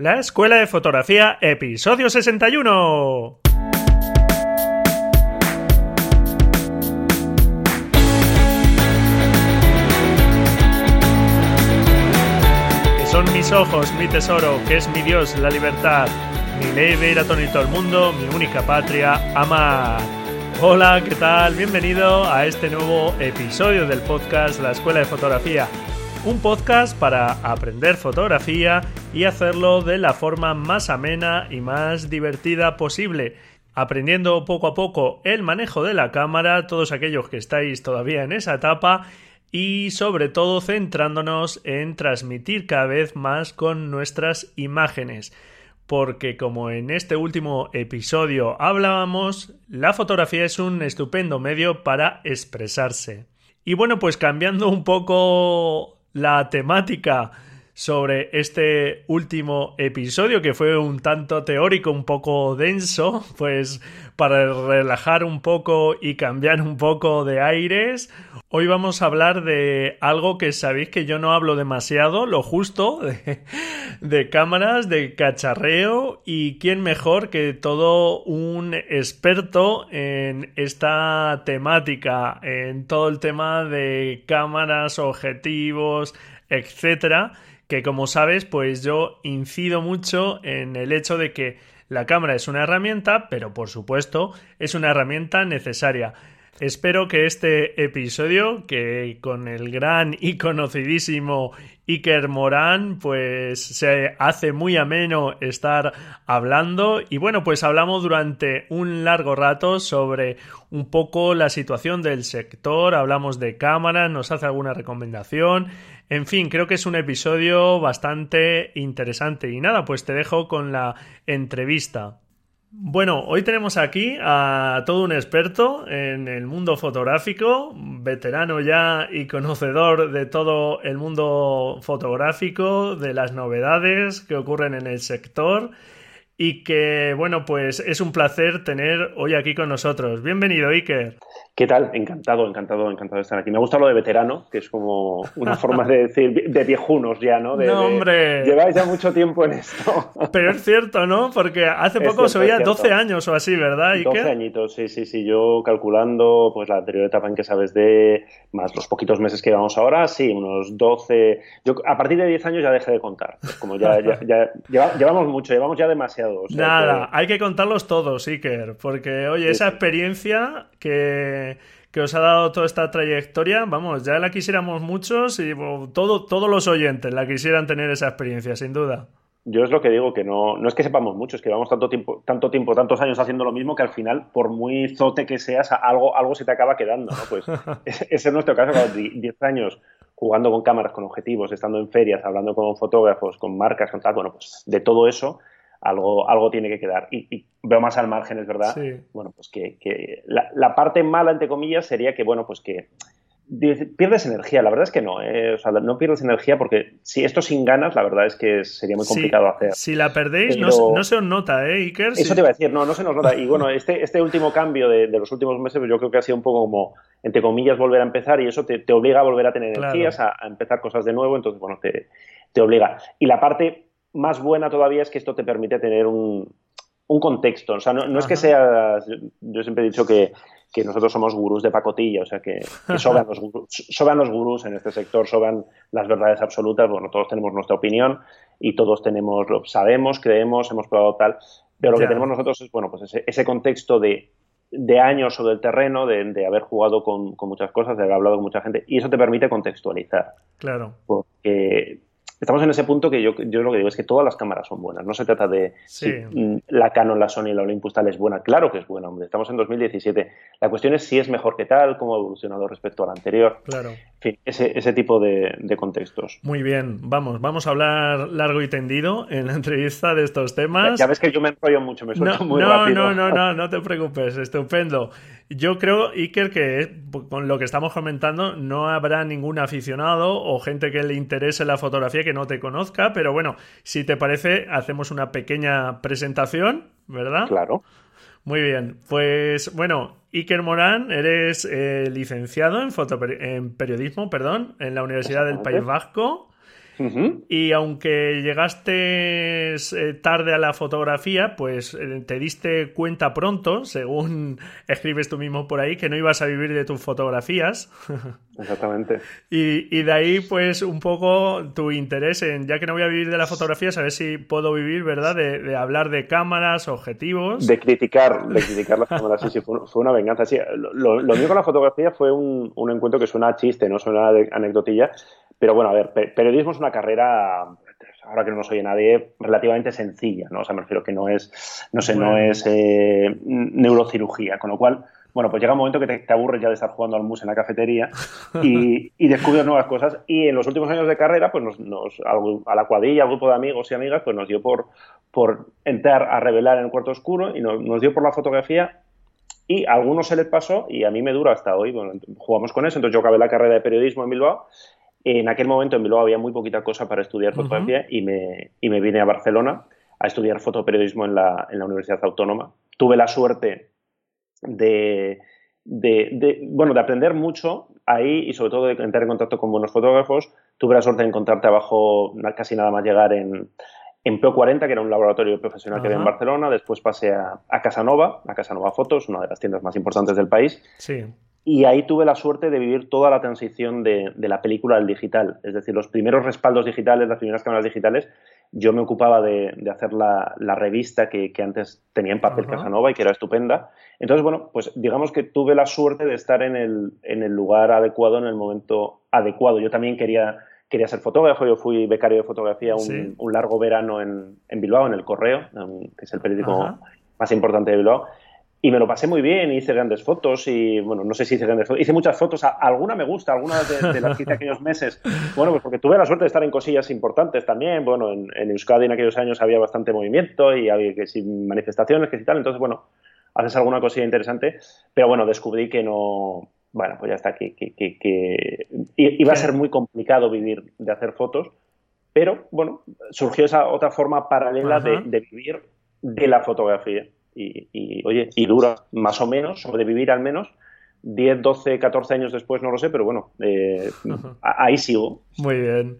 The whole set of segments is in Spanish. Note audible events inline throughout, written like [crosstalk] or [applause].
La Escuela de Fotografía, episodio 61. Que son mis ojos, mi tesoro, que es mi Dios, la libertad, mi ley ver a todo el mundo, mi única patria, amar. Hola, ¿qué tal? Bienvenido a este nuevo episodio del podcast La Escuela de Fotografía un podcast para aprender fotografía y hacerlo de la forma más amena y más divertida posible, aprendiendo poco a poco el manejo de la cámara, todos aquellos que estáis todavía en esa etapa y sobre todo centrándonos en transmitir cada vez más con nuestras imágenes. Porque como en este último episodio hablábamos, la fotografía es un estupendo medio para expresarse. Y bueno, pues cambiando un poco la temática sobre este último episodio que fue un tanto teórico, un poco denso, pues para relajar un poco y cambiar un poco de aires, hoy vamos a hablar de algo que sabéis que yo no hablo demasiado, lo justo, de, cámaras, de cacharreo y quién mejor que todo un experto en esta temática, en todo el tema de cámaras, objetivos, etcétera que como sabes, pues yo incido mucho en el hecho de que la cámara es una herramienta, pero por supuesto es una herramienta necesaria. Espero que este episodio, que con el gran y conocidísimo Iker Morán, pues se hace muy ameno estar hablando. Y bueno, pues hablamos durante un largo rato sobre un poco la situación del sector, hablamos de cámaras, nos hace alguna recomendación. En fin, creo que es un episodio bastante interesante. Y nada, pues te dejo con la entrevista. Bueno, hoy tenemos aquí a todo un experto en el mundo fotográfico, veterano ya y conocedor de todo el mundo fotográfico, de las novedades que ocurren en el sector y que, bueno, pues es un placer tener hoy aquí con nosotros. Bienvenido, Iker. ¿Qué tal? Encantado, encantado, encantado de estar aquí. Me gusta lo de veterano, que es como una forma de decir de viejunos ya, ¿no? De, no, hombre. lleváis ya mucho tiempo en esto. [laughs] Pero es cierto, ¿no? Porque hace poco se oía 12 años o así, ¿verdad? 12 añitos, sí, sí, sí. Yo calculando pues la anterior etapa en que sabes de, más los poquitos meses que llevamos ahora, sí, unos 12. Yo a partir de 10 años ya dejé de contar. como ya, ya, llevamos mucho, llevamos ya demasiado. Nada, hay que contarlos todos, Iker, porque oye, esa experiencia que que, os ha dado toda esta trayectoria, vamos, ya la quisiéramos muchos y todo, todos los oyentes la quisieran tener esa experiencia, sin duda. Yo es lo que digo, que no, no es que sepamos mucho, es que llevamos tanto tiempo, tanto tiempo, tantos años haciendo lo mismo que al final, por muy zote que seas, algo, algo se te acaba quedando, ¿no? Pues ese [laughs] es nuestro caso, 10 años jugando con cámaras, con objetivos, estando en ferias, hablando con fotógrafos, con marcas, con tal, bueno, pues de todo eso algo, algo tiene que quedar. Y, veo más al margen, es verdad. Bueno, pues que, la, parte mala, entre comillas, sería que, bueno, pues que pierdes energía. La verdad es que no, ¿eh? o sea, no pierdes energía porque si esto sin ganas, la verdad es que sería muy complicado hacer. Si la perdéis, no, no, se os nota, ¿eh, Iker? Eso te iba a decir, no, no se nos nota. Y bueno, este, este último cambio de, los últimos meses, pues yo creo que ha sido un poco como, entre comillas, volver a empezar y eso te, obliga a volver a tener energías, a, a, empezar cosas de nuevo, entonces, bueno, te, te obliga. Y la parte más buena todavía es que esto te permite tener un, un contexto. O sea, no, es que seas. Yo siempre he dicho que, nosotros somos gurús de pacotilla, o sea, que, [laughs] sobran, los gurús, en este sector, sobran las verdades absolutas. Bueno, todos tenemos nuestra opinión y todos tenemos, lo sabemos, creemos, hemos probado tal. Pero lo que tenemos nosotros es, bueno, pues ese, contexto de, de años sobre el terreno, de, de haber jugado con, con, muchas cosas, de haber hablado con mucha gente, y eso te permite contextualizar. Claro. Porque estamos en ese punto que yo, yo lo que digo es que todas las cámaras son buenas. No se trata de si mm, la Canon, la Sony, la Olympus tal es buena. Claro que es buena, hombre. Estamos en 2017. La cuestión es si es mejor que tal, cómo ha evolucionado respecto a la anterior. Claro. Ese, ese tipo de, contextos. Muy bien, vamos, vamos a hablar largo y tendido en la entrevista de estos temas. Ya, ves que yo me enrollo mucho, me suelto muy no, rápido. No, no, no, [laughs] no te preocupes, estupendo. Yo creo, Iker, que con lo que estamos comentando no habrá ningún aficionado o gente que le interese la fotografía que no te conozca, pero bueno, si te parece, hacemos una pequeña presentación, ¿verdad? Claro. Muy bien, pues bueno, Iker Morán, eres eh, licenciado en, en periodismo, perdón, en la Universidad del País Vasco Y aunque llegaste eh, tarde a la fotografía, pues eh, te diste cuenta pronto, según [laughs] escribes tú mismo por ahí, que no ibas a vivir de tus fotografías. [laughs] Exactamente. y, de ahí, pues, un poco tu interés en, ya que no voy a vivir de la fotografía, saber si puedo vivir, ¿verdad? De, hablar de cámaras, objetivos. De criticar, de criticar las cámaras, sí, sí, fue, una venganza. Sí, lo, lo, mío con la fotografía fue un, un encuentro que suena a chiste, no suena a anecdotilla, pero bueno, a ver, periodismo es una carrera, ahora que no nos oye nadie, relativamente sencilla, ¿no? O sea, me refiero que no es, no sé, no es eh, neurocirugía, con lo cual, bueno, pues llega un momento que te, aburres ya de estar jugando al mus en la cafetería [laughs] y, y, descubres nuevas cosas. Y en los últimos años de carrera, pues nos, a la cuadrilla, al grupo de amigos y amigas, pues nos dio por, por entrar a revelar en el cuarto oscuro y nos, nos dio por la fotografía y a algunos se les pasó y a mí me dura hasta hoy. Bueno, jugamos con eso, entonces yo acabé la carrera de periodismo en Bilbao en aquel momento en Bilbao había muy poquita cosa para estudiar fotografía y, me, y me vine a Barcelona a estudiar fotoperiodismo en la, en la Universidad Autónoma. Tuve la suerte de, de, bueno, de aprender mucho ahí y sobre todo de entrar en contacto con buenos fotógrafos. Tuve la suerte de encontrar trabajo casi nada más llegar en, en Pro 40, que era un laboratorio profesional que había en Barcelona. Después pasé a, a Casanova, a Casanova Fotos, una de las tiendas más importantes del país. Sí. Y ahí tuve la suerte de vivir toda la transición de, la película al digital. Es decir, los primeros respaldos digitales, las primeras cámaras digitales, yo me ocupaba de, hacer la, revista que, antes tenía en papel Casanova y que era estupenda. Entonces, bueno, pues digamos que tuve la suerte de estar en el, en el lugar adecuado, en el momento adecuado. Yo también quería, quería ser fotógrafo, yo fui becario de fotografía un, largo verano en, Bilbao, en El Correo, que es el periódico más importante de Bilbao y me lo pasé muy bien, hice grandes fotos y, bueno, no sé si hice grandes fotos, hice muchas fotos, alguna me gusta, alguna de, las que hice aquellos meses, [laughs] bueno, pues porque tuve la suerte de estar en cosillas importantes también, bueno, en, Euskadi en aquellos años había bastante movimiento y había que si manifestaciones, que si tal, entonces, bueno, haces alguna cosilla interesante, pero bueno, descubrí que no, bueno, pues ya está, que, que, que, iba a ser muy complicado vivir de hacer fotos, pero bueno, surgió esa otra forma paralela de, de vivir de la fotografía y, oye, y dura más o menos, sobrevivir al menos. 10, 12, 14 años después, no lo sé, pero bueno, eh, ahí sigo. Muy bien.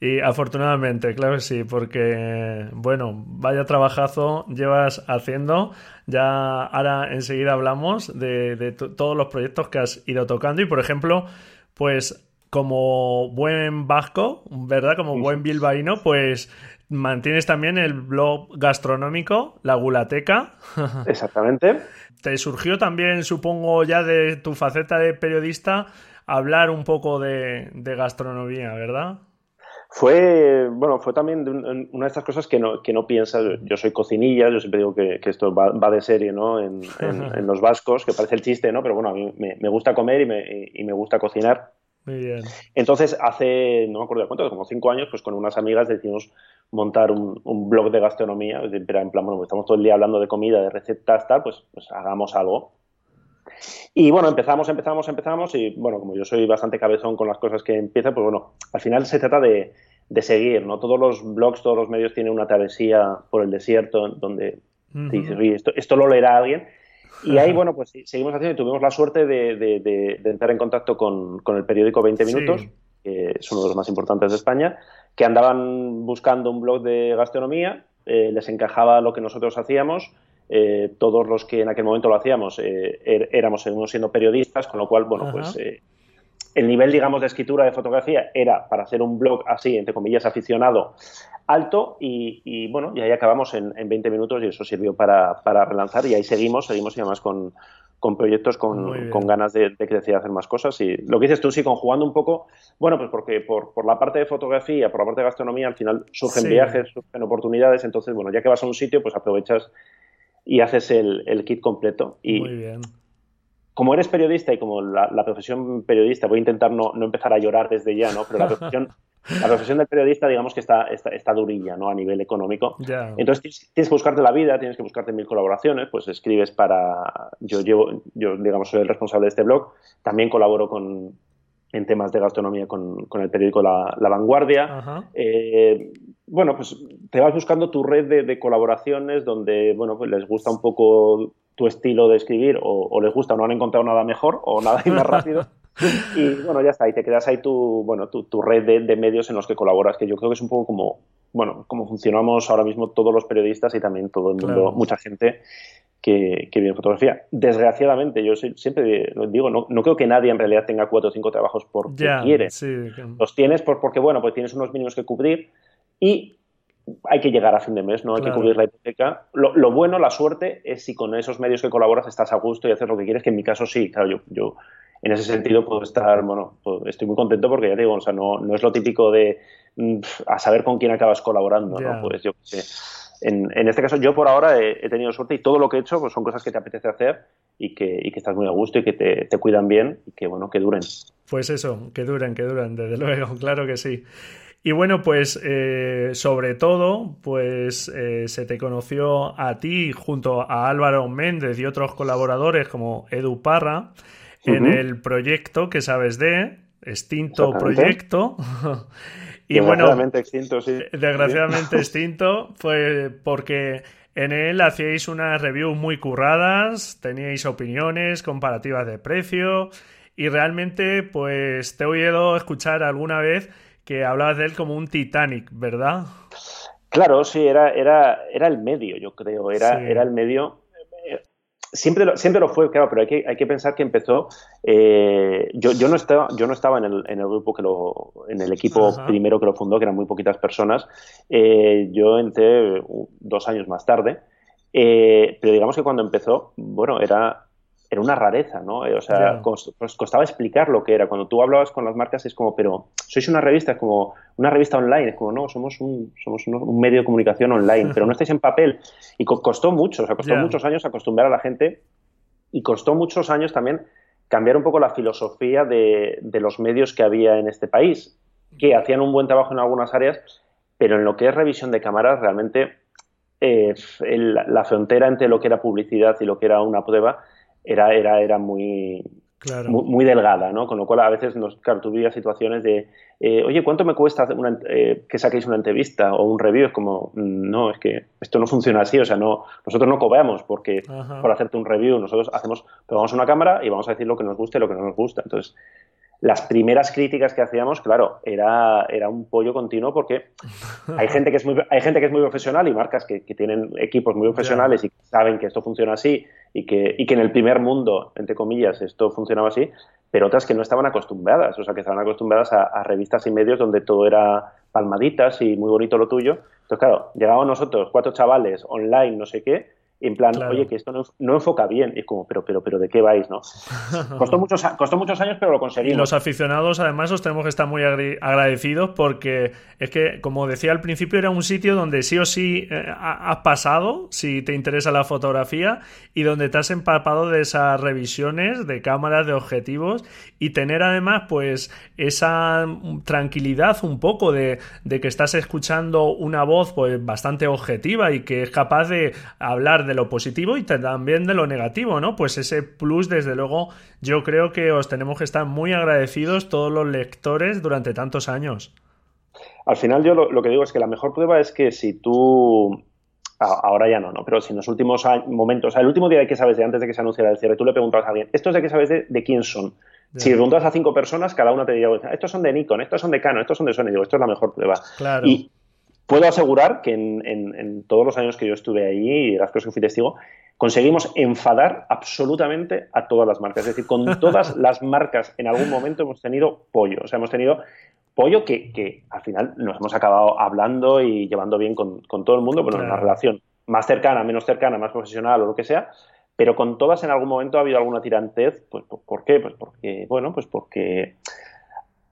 Y afortunadamente, claro que sí, porque, bueno, vaya trabajazo llevas haciendo. Ya ahora enseguida hablamos de, todos los proyectos que has ido tocando y, por ejemplo, pues como buen vasco, ¿verdad? Como buen bilbaíno, pues Mantienes también el blog gastronómico, la Gulateca. [laughs] Exactamente. Te surgió también, supongo, ya de tu faceta de periodista, hablar un poco de, gastronomía, ¿verdad? Fue, bueno, fue también una de estas cosas que no, que no piensas. Yo soy cocinilla, yo siempre digo que, esto va, de serie, ¿no? [laughs] En, los vascos, que parece el chiste, ¿no? Pero bueno, a mí me, gusta comer y me, y me gusta cocinar. Muy bien. Entonces, hace, no me acuerdo de cuánto, como cinco años, pues con unas amigas decidimos montar un, blog de gastronomía, en plan, bueno, pues estamos todo el día hablando de comida, de recetas, tal, pues, pues hagamos algo. Y bueno, empezamos, empezamos, empezamos, y bueno, como yo soy bastante cabezón con las cosas que empiezan, pues bueno, al final se trata de, seguir, ¿no? Todos los blogs, todos los medios tienen una travesía por el desierto donde dices, oye, esto, esto lo leerá alguien, y ahí, bueno, pues seguimos haciendo y tuvimos la suerte de, entrar en contacto con, el periódico 20 Minutos, que es uno de los más importantes de España, que andaban buscando un blog de gastronomía, eh, les encajaba lo que nosotros hacíamos. Eh, todos los que en aquel momento lo hacíamos eh, er, éramos siendo periodistas, con lo cual, bueno, pues el nivel, digamos, de escritura de fotografía era para hacer un blog así, entre comillas, aficionado, alto y, bueno, y ahí acabamos en, 20 minutos y eso sirvió para, relanzar y ahí seguimos, seguimos y además con, proyectos con, ganas de, crecer y hacer más cosas. Y lo que dices tú, sí, conjugando un poco, bueno, pues porque por, la parte de fotografía, por la parte de gastronomía, al final surgen viajes, surgen oportunidades, entonces, bueno, ya que vas a un sitio, pues aprovechas y haces el, kit completo. Y, Muy bien como eres periodista y como la, profesión periodista, voy a intentar no, empezar a llorar desde ya, ¿no? Pero la profesión, la profesión del periodista, digamos que está, está, durilla, ¿no? A nivel económico. Entonces tienes, que buscarte la vida, tienes que buscarte mil colaboraciones, pues escribes para... Yo llevo, yo digamos, soy el responsable de este blog, también colaboro con, en temas de gastronomía con, el periódico La, Vanguardia. Eh, bueno, pues te vas buscando tu red de, de, colaboraciones donde, bueno, pues les gusta un poco tu estilo de escribir o, les gusta o no han encontrado nada mejor o nada más rápido. [laughs] y bueno, ya está, y te quedas ahí tu, bueno, tu, tu red de, medios en los que colaboras, que yo creo que es un poco como, bueno, como funcionamos ahora mismo todos los periodistas y también todo el mundo, mucha gente que, que, viene fotografía. Desgraciadamente, yo siempre digo, no, no, creo que nadie en realidad tenga cuatro o cinco trabajos porque quiere. Los tienes por, porque, bueno, pues tienes unos mínimos que cubrir y hay que llegar a fin de mes, ¿no? Hay que cubrir la hipoteca. Lo, bueno, la suerte, es si con esos medios que colaboras estás a gusto y haces lo que quieres, que en mi caso sí, claro, yo, yo en ese sentido puedo estar, bueno, estoy muy contento porque ya te digo, o sea, no, no es lo típico de mm, a saber con quién acabas colaborando, ¿no? Pues yo. En, en, este caso, yo por ahora he, tenido suerte y todo lo que he hecho pues son cosas que te apetece hacer y que, y que estás muy a gusto y que te, te, cuidan bien y que, bueno, que duren. Pues eso, que duren, que duren, desde luego, [laughs] claro que sí. Y bueno, pues eh, sobre todo, pues eh, se te conoció a ti junto a Álvaro Méndez y otros colaboradores como Edu Parra en el proyecto que sabes de, Extinto Proyecto. [laughs] y desgraciadamente extinto, sí. Desgraciadamente extinto, pues porque en él hacíais unas reviews muy curradas, teníais opiniones, comparativas de precio y realmente pues te he oído escuchar alguna vez que hablabas de él como un Titanic, ¿verdad? Claro, sí, era, era, era el medio, yo creo, era, era el medio. Siempre lo, siempre lo fue, claro, pero hay que, hay que pensar que empezó. Eh, yo, yo, no estaba, yo no estaba en el, en el grupo que lo. en el equipo primero que lo fundó, que eran muy poquitas personas. Eh, yo entré dos años más tarde. Eh, pero digamos que cuando empezó, bueno, era, era una rareza, ¿no? Eh, o sea, pues costaba explicar lo que era. Cuando tú hablabas con las marcas es como, pero sois una revista, es como una revista online, es como, no, somos un, somos un, medio de comunicación online, [laughs] pero no estáis en papel. Y costó mucho, o sea, costó muchos años acostumbrar a la gente y costó muchos años también cambiar un poco la filosofía de, los medios que había en este país, que hacían un buen trabajo en algunas áreas, pero en lo que es revisión de cámaras, realmente eh, la frontera entre lo que era publicidad y lo que era una prueba era, era, era muy, muy, delgada, ¿no? Con lo cual a veces nos, claro, situaciones de, eh, oye, ¿cuánto me cuesta eh, que saquéis una entrevista o un review? Es como, mm, no, es que esto no funciona así, o sea, no, nosotros no cobramos porque, por hacerte un review, nosotros hacemos, pegamos una cámara y vamos a decir lo que nos gusta y lo que no nos gusta. Entonces, las primeras críticas que hacíamos, claro, era, era un pollo continuo porque hay [laughs] gente que es muy, hay gente que es muy profesional y marcas que, tienen equipos muy profesionales y saben que esto funciona así y que, y que en el primer mundo, entre comillas, esto funcionaba así, pero otras que no estaban acostumbradas, o sea, que estaban acostumbradas a, revistas y medios donde todo era palmaditas y muy bonito lo tuyo. Entonces, claro, llegábamos nosotros, cuatro chavales, online, no sé qué, en plan, oye, que esto no, enfoca bien. Y es como, pero, pero, pero, ¿de qué vais, no? [laughs] Costó muchos, costó muchos años, pero lo conseguimos. Y los aficionados, además, os tenemos que estar muy agradecidos porque es que, como decía al principio, era un sitio donde sí o sí eh, has pasado, si te interesa la fotografía, y donde te has empapado de esas revisiones de cámaras, de objetivos, y tener además, pues, esa tranquilidad un poco de, de que estás escuchando una voz, pues, bastante objetiva y que es capaz de hablar de de lo positivo y también de lo negativo, ¿no? Pues ese plus, desde luego, yo creo que os tenemos que estar muy agradecidos todos los lectores durante tantos años. Al final yo lo, que digo es que la mejor prueba es que si tú ahora ya no, ¿no? Pero si en los últimos momentos, el último día de que sabes de antes de que se anunciara el cierre, tú le preguntabas a alguien, ¿estos de qué sabes de, quién son? Si preguntas a cinco personas, cada una te diría, estos son de Nikon, estos son de Canon, estos son de Sony, digo, esto es la mejor prueba. Claro puedo asegurar que en, todos los años que yo estuve allí y las cosas que fui testigo, conseguimos enfadar absolutamente a todas las marcas. Es decir, con [laughs] todas las marcas en algún momento hemos tenido pollo. O sea, hemos tenido pollo que, al final nos hemos acabado hablando y llevando bien con, todo el mundo, bueno, en una relación más cercana, menos cercana, más profesional o lo que sea, pero con todas en algún momento ha habido alguna tirantez. Pues, ¿Por qué? Pues porque, bueno, pues porque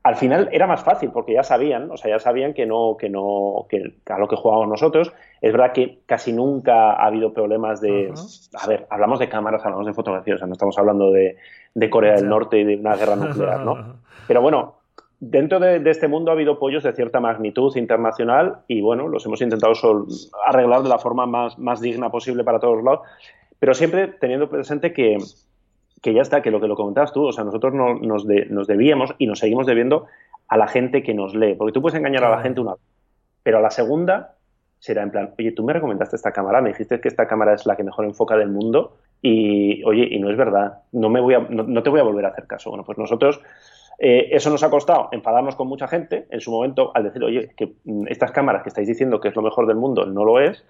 al final era más fácil porque ya sabían, o sea, ya sabían que no, que no, que a lo que jugábamos nosotros. Es verdad que casi nunca ha habido problemas de, a ver, hablamos de cámaras, hablamos de fotografía, o sea, no estamos hablando de, Corea del Norte y de una guerra nuclear, ¿no? Pero bueno, dentro de, este mundo ha habido pollos de cierta magnitud internacional y bueno, los hemos intentado arreglar de la forma más, más digna posible para todos lados, pero siempre teniendo presente que, que ya está, que lo que lo comentabas tú, o sea, nosotros nos, nos debíamos y nos seguimos debiendo a la gente que nos lee, porque tú puedes engañar a la gente una vez, pero a la segunda será en plan, oye, tú me recomendaste esta cámara, me dijiste que esta cámara es la que mejor enfoca del mundo y, oye, y no es verdad, no, me voy a, no, te voy a volver a hacer caso. Bueno, pues nosotros, eh, eso nos ha costado enfadarnos con mucha gente en su momento al decir, oye, que mm, estas cámaras que estáis diciendo que es lo mejor del mundo no lo es,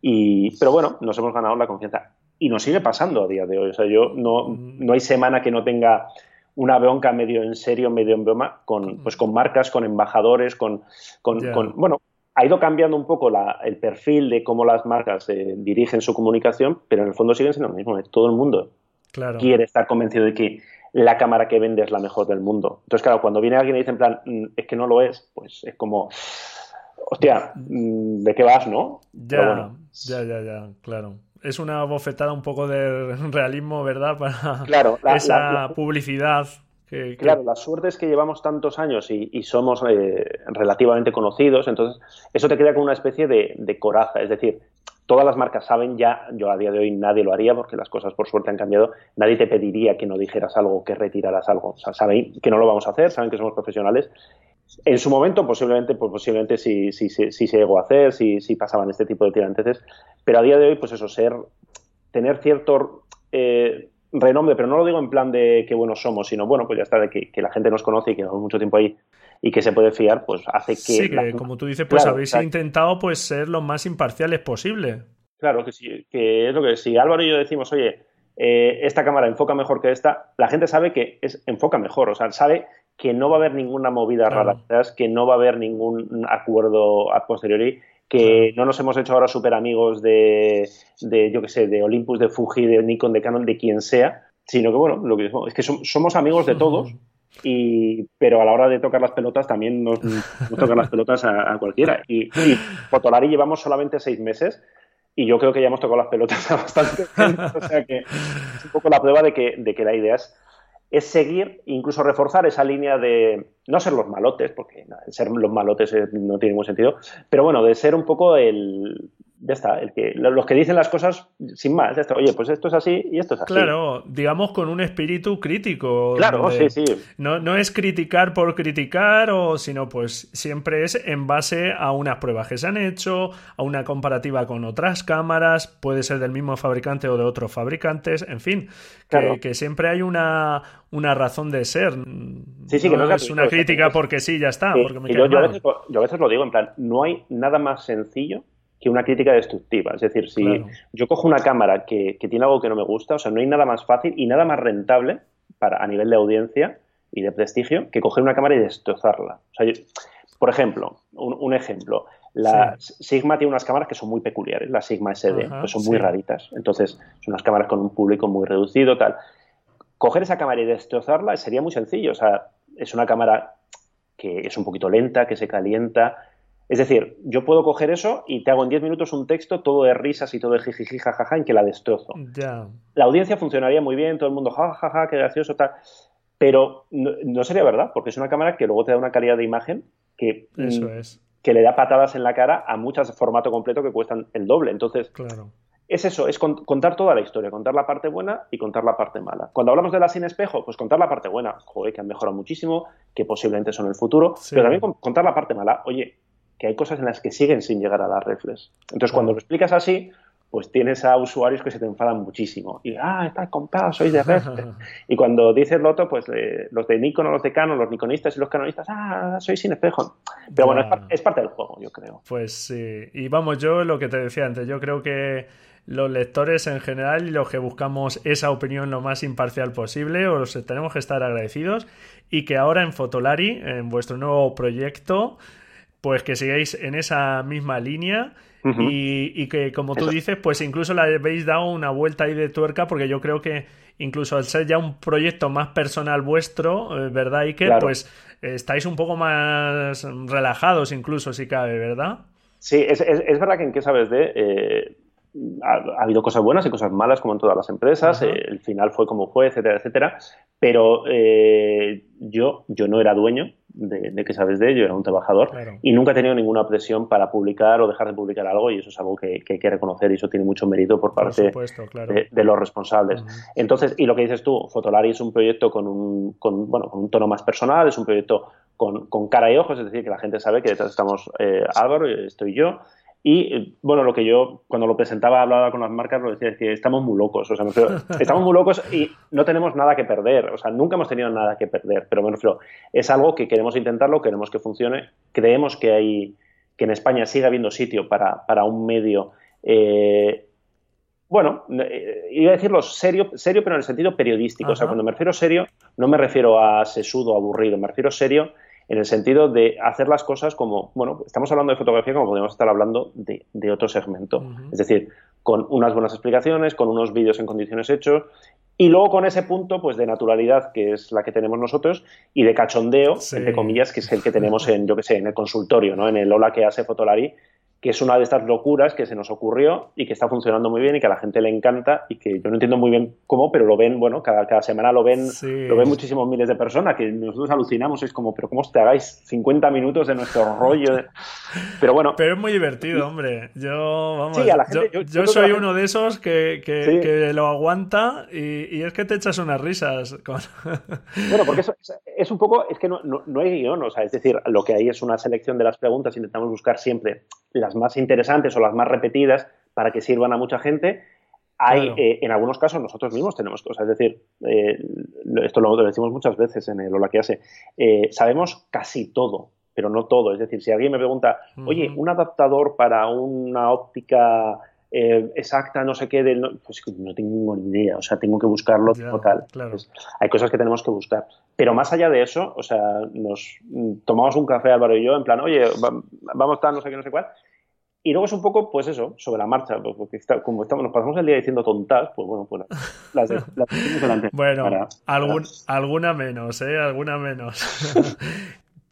y, pero bueno, nos hemos ganado la confianza y nos sigue pasando a día de hoy. O sea, yo no, no hay semana que no tenga una bronca medio en serio, medio en broma, con, pues con marcas, con embajadores, con, con, bueno, ha ido cambiando un poco el perfil de cómo las marcas eh, dirigen su comunicación, pero en el fondo siguen siendo lo mismo. Todo el mundo quiere estar convencido de que la cámara que vende es la mejor del mundo. Entonces, claro, cuando viene alguien y dice en plan, mm, es que no lo es, pues es como, hostia, mm, ¿de qué vas, no? Ya, ya, ya, ya, claro es una bofetada un poco de [laughs] realismo, ¿verdad? Para claro, esa publicidad. Que, Claro, la suerte es que llevamos tantos años y, somos eh, relativamente conocidos, entonces eso te queda como una especie de, coraza, es decir, todas las marcas saben ya, yo a día de hoy nadie lo haría porque las cosas por suerte han cambiado, nadie te pediría que no dijeras algo, que retiraras algo, o sea, saben que no lo vamos a hacer, saben que somos profesionales en su momento, posiblemente, pues posiblemente sí, sí, sí, sí se llegó a hacer, sí, sí pasaban este tipo de tiranteces, pero a día de hoy, pues eso, ser, tener cierto eh, renombre, pero no lo digo en plan de que buenos somos, sino bueno, pues ya está, de que, la gente nos conoce y que llevamos mucho tiempo ahí y que se puede fiar, pues hace que... Sí, que como tú dices, pues habéis intentado pues ser lo más imparciales posible. Claro, que sí, que es lo que si Álvaro y yo decimos, oye, eh, esta cámara enfoca mejor que esta, la gente sabe que es, enfoca mejor, o sea, sabe que no va a haber ninguna movida rara que no va a haber ningún acuerdo a posteriori, que no nos hemos hecho ahora súper amigos de, de, yo qué sé, de Olympus, de Fuji, de Nikon, de Canon, de quien sea, sino que, bueno, lo que es que somos amigos de todos, y, pero a la hora de tocar las pelotas también nos, tocan las pelotas a, cualquiera. Y, y Fotolari llevamos solamente seis meses y yo creo que ya hemos tocado las pelotas a [laughs] bastante gente, o sea que es un poco la prueba de que, de que la idea es es seguir, incluso reforzar esa línea de no ser los malotes, porque ser los malotes eh, no tiene ningún sentido, pero bueno, de ser un poco el, ya está, el que, los que dicen las cosas sin más, oye, pues esto es así y esto es así. Claro, digamos con un espíritu crítico. Claro, sí, sí. No, no es criticar por criticar, o, sino pues siempre es en base a unas pruebas que se han hecho, a una comparativa con otras cámaras, puede ser del mismo fabricante o de otros fabricantes, en fin, que, siempre hay una, una razón de ser. Sí, sí, que no es una crítica porque sí, ya está. porque me yo, a veces, yo a veces lo digo, en plan, no hay nada más sencillo que una crítica destructiva. Es decir, si yo cojo una cámara que, tiene algo que no me gusta, o sea, no hay nada más fácil y nada más rentable para, a nivel de audiencia y de prestigio que coger una cámara y destrozarla. O sea, por ejemplo, un, ejemplo. La Sigma tiene unas cámaras que son muy peculiares, la Sigma SD, que son muy raritas. Entonces, son unas cámaras con un público muy reducido, tal. Coger esa cámara y destrozarla sería muy sencillo. O sea, es una cámara que es un poquito lenta, que se calienta, es decir, yo puedo coger eso y te hago en 10 minutos un texto todo de risas y todo de jijiji, jajaja, en que la destrozo. La audiencia funcionaría muy bien, todo el mundo jajaja, qué gracioso, tal. Pero no, sería verdad, porque es una cámara que luego te da una calidad de imagen que, mm, que le da patadas en la cara a muchas de formato completo que cuestan el doble. Entonces, claro. es eso, es contar toda la historia, contar la parte buena y contar la parte mala. Cuando hablamos de la sin espejo, pues contar la parte buena, joder, que han mejorado muchísimo, que posiblemente son el futuro, pero también contar la parte mala. Oye, que hay cosas en las que siguen sin llegar a las reflex. Entonces, cuando lo explicas así, pues tienes a usuarios que se te enfadan muchísimo. Y, ah, estás comprado, sois de reflex. [laughs] y cuando dices lo otro, pues eh, los de Nikon o los de Canon, los nikonistas y los canonistas, ah, sois sin espejo. Pero bueno, es, parte del juego, yo creo. Pues sí. Y vamos, yo lo que te decía antes, yo creo que los lectores en general y los que buscamos esa opinión lo más imparcial posible, os tenemos que estar agradecidos y que ahora en Fotolari, en vuestro nuevo proyecto, pues que sigáis en esa misma línea y, que, como tú dices, pues incluso le habéis dado una vuelta ahí de tuerca, porque yo creo que incluso al ser ya un proyecto más personal vuestro, eh, ¿verdad, Iker? Pues estáis un poco más relajados incluso, si cabe, ¿verdad? Sí, es, es, verdad que en qué sabes de... Eh, ha, habido cosas buenas y cosas malas como en todas las empresas, eh, el final fue como fue, etcétera, etcétera, pero eh, yo, yo no era dueño de, que sabes de ello, era un trabajador y nunca he tenido ninguna presión para publicar o dejar de publicar algo y eso es algo que, hay que reconocer y eso tiene mucho mérito por parte de, los responsables. Entonces, y lo que dices tú, Fotolari es un proyecto con un, con, bueno, con un tono más personal, es un proyecto con, con, cara y ojos, es decir, que la gente sabe que detrás estamos eh, Álvaro y estoy yo Y bueno, lo que yo cuando lo presentaba, hablaba con las marcas, lo decía es que estamos muy locos, o sea, [laughs] estamos muy locos y no tenemos nada que perder, o sea, nunca hemos tenido nada que perder, pero bueno, es algo que queremos intentarlo, queremos que funcione, creemos que hay que en España siga habiendo sitio para, para un medio eh, bueno, eh, iba a decirlo serio, serio, pero en el sentido periodístico. O sea, cuando me refiero serio, no me refiero a sesudo, aburrido, me refiero serio en el sentido de hacer las cosas como, bueno, estamos hablando de fotografía como podríamos estar hablando de, otro segmento. Es decir, con unas buenas explicaciones, con unos vídeos en condiciones hechos y luego con ese punto pues de naturalidad que es la que tenemos nosotros y de cachondeo, entre comillas, que es el que tenemos en, yo que sé, en el consultorio, ¿no? En el Hola que hace Fotolari, que es una de estas locuras que se nos ocurrió y que está funcionando muy bien y que a la gente le encanta y que yo no entiendo muy bien cómo, pero lo ven, bueno, cada, cada semana lo ven, lo ven muchísimos miles de personas, que nosotros alucinamos, es como, pero ¿cómo te hagáis 50 minutos de nuestro [laughs] rollo? Pero bueno. Pero es muy divertido, hombre. Yo, vamos, yo, soy uno de esos que, que, lo aguanta y, y, es que te echas unas risas. [laughs] Bueno, porque eso es, un poco, es que no, no, no hay guion, o sea, es decir, lo que hay es una selección de las preguntas, intentamos buscar siempre las más interesantes o las más repetidas para que sirvan a mucha gente. Hay, eh, en algunos casos, nosotros mismos tenemos cosas, es decir, eh, esto lo decimos muchas veces en el Hola que hace, eh, sabemos casi todo, pero no todo. Es decir, si alguien me pregunta, oye, un adaptador para una óptica exacta, no sé qué, pues no tengo ni idea, o sea, tengo que buscarlo total. hay cosas que tenemos que buscar. Pero más allá de eso, o sea, nos tomamos un café Álvaro y yo, en plan, oye, vamos a estar no sé qué, no sé cuál, y luego es un poco, pues eso, sobre la marcha, pues, porque como estamos, nos pasamos el día diciendo tontas, pues bueno, pues las, las [laughs] delante. Bueno, algún, alguna menos, ¿eh? Alguna menos. [laughs]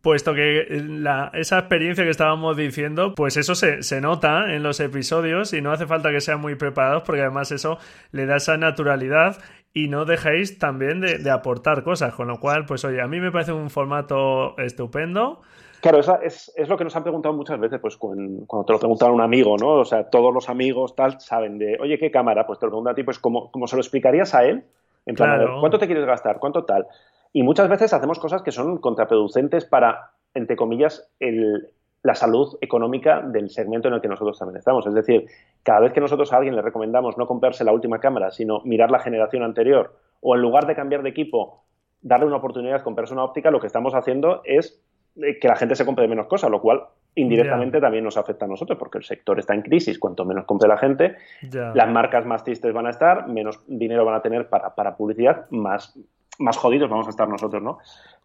Puesto que la, esa experiencia que estábamos diciendo, pues eso se, se, nota en los episodios y no hace falta que sean muy preparados porque además eso le da esa naturalidad y no dejéis también de, de aportar cosas. Con lo cual, pues oye, a mí me parece un formato estupendo. Claro, es, es, lo que nos han preguntado muchas veces, pues cuando, te lo preguntan a un amigo, ¿no? O sea, todos los amigos tal saben de, oye, ¿qué cámara? Pues te lo preguntan a ti, pues como, se lo explicarías a él, en plan, ¿cuánto te quieres gastar? ¿Cuánto tal? Y muchas veces hacemos cosas que son contraproducentes para, entre comillas, el, la salud económica del segmento en el que nosotros también estamos. Es decir, cada vez que nosotros a alguien le recomendamos no comprarse la última cámara, sino mirar la generación anterior, o en lugar de cambiar de equipo, darle una oportunidad con persona óptica, lo que estamos haciendo es que la gente se compre menos cosas, lo cual indirectamente también nos afecta a nosotros, porque el sector está en crisis, cuanto menos compre la gente, las marcas más tristes van a estar, menos dinero van a tener para, para publicidad, más, más jodidos vamos a estar nosotros, ¿no?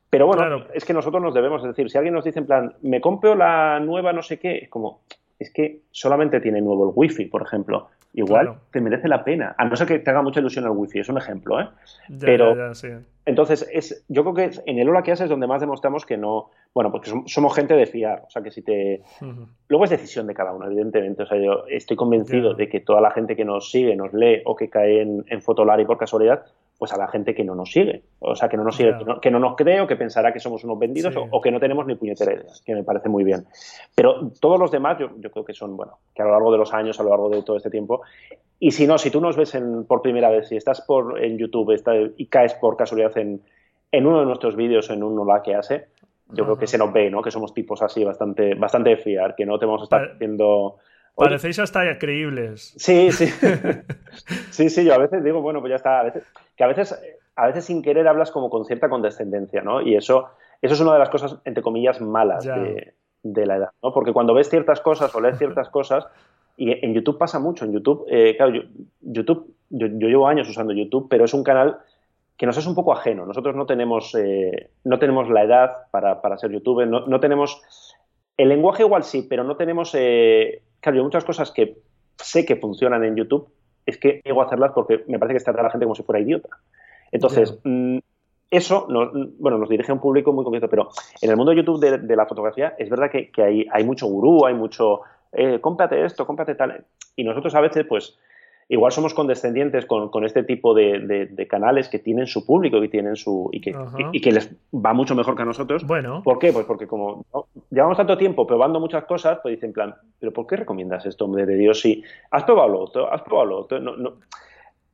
Pero bueno, es que nosotros nos debemos, es decir, si alguien nos dice en plan, me compro la nueva no sé qué, es como, es que solamente tiene nuevo el wifi, por ejemplo. Igual te merece la pena, a no ser que te haga mucha ilusión el wifi, es un ejemplo, ¿eh? Pero entonces es, yo creo que en el Hola que haces es donde más demostramos que no, bueno, porque somos gente de fiar, o sea que si te, luego es decisión de cada uno, evidentemente, o sea yo estoy convencido de que toda la gente que nos sigue, nos lee o que cae en, en Fotolari por casualidad, pues a la gente que no nos sigue. O sea, que no nos sigue, que, no, nos cree o que pensará que somos unos vendidos o, que no tenemos ni puñetera idea, que me parece muy bien. Pero todos los demás yo, yo, creo que son, bueno, que a lo largo de los años, a lo largo de todo este tiempo, y si no, si tú nos ves en, por primera vez, si estás por, en YouTube y caes por casualidad en, en uno de nuestros vídeos, en uno la que hace, yo creo que se nos ve, ¿no? Que somos tipos así bastante, bastante de fiar, que no te vamos a estar haciendo... Parecéis hasta creíbles. Sí, sí. [laughs] sí, sí, yo a veces digo, bueno, pues ya está. A veces, que a veces, a veces sin querer hablas como con cierta condescendencia, ¿no? Y eso, eso es una de las cosas, entre comillas, malas de, la edad, ¿no? Porque cuando ves ciertas cosas o lees ciertas [laughs] cosas, y en YouTube pasa mucho, en YouTube, eh, claro, YouTube, yo, llevo años usando YouTube, pero es un canal que nos es un poco ajeno. Nosotros no tenemos, eh, no tenemos la edad para, para ser youtuber, no, no, tenemos... El lenguaje igual sí, pero no tenemos... Eh, claro, hay muchas cosas que sé que funcionan en YouTube, es que llego a hacerlas porque me parece que está la gente como si fuera idiota. Entonces, mm, eso nos, bueno, nos dirige a un público muy concreto, pero en el mundo de YouTube de, la fotografía es verdad que, hay, hay, mucho gurú, hay mucho, eh, cómprate esto, cómprate tal. Y nosotros a veces, pues, igual somos condescendientes con, con este tipo de, de, canales que tienen su público que tienen su y que, y, que, les va mucho mejor que a nosotros. Bueno. ¿Por qué? Pues porque como llevamos tanto tiempo probando muchas cosas, pues dicen en plan, ¿pero por qué recomiendas esto, hombre de Dios? Si has probado lo otro, has probado lo otro. No, no.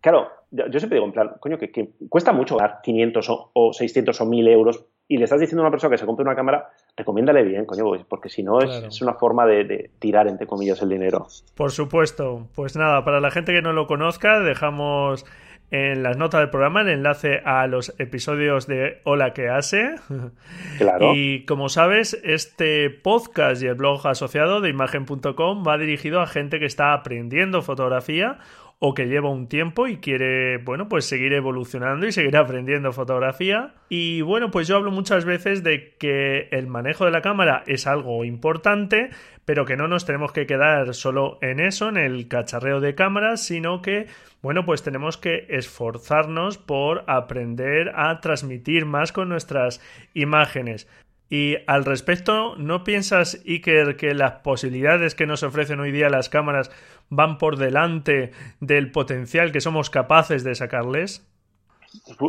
Claro, yo siempre digo en plan, coño, que, que cuesta mucho dar 500 o, o 600 o 1000 euros y le estás diciendo a una persona que se compre una cámara, recomiéndale bien, coño, pues, porque si no es, una forma de, tirar, entre comillas, el dinero. Por supuesto. Pues nada, para la gente que no lo conozca, dejamos en las notas del programa el enlace a los episodios de Hola que hace. [laughs] Claro. Y como sabes, este podcast y el blog asociado de imagen.com va dirigido a gente que está aprendiendo fotografía o que lleva un tiempo y quiere, bueno, pues seguir evolucionando y seguir aprendiendo fotografía. Y bueno, pues yo hablo muchas veces de que el manejo de la cámara es algo importante, pero que no nos tenemos que quedar solo en eso, en el cacharreo de cámaras, sino que, bueno, pues tenemos que esforzarnos por aprender a transmitir más con nuestras imágenes. Y al respecto, ¿no piensas, Iker, que las posibilidades que nos ofrecen hoy día las cámaras van por delante del potencial que somos capaces de sacarles?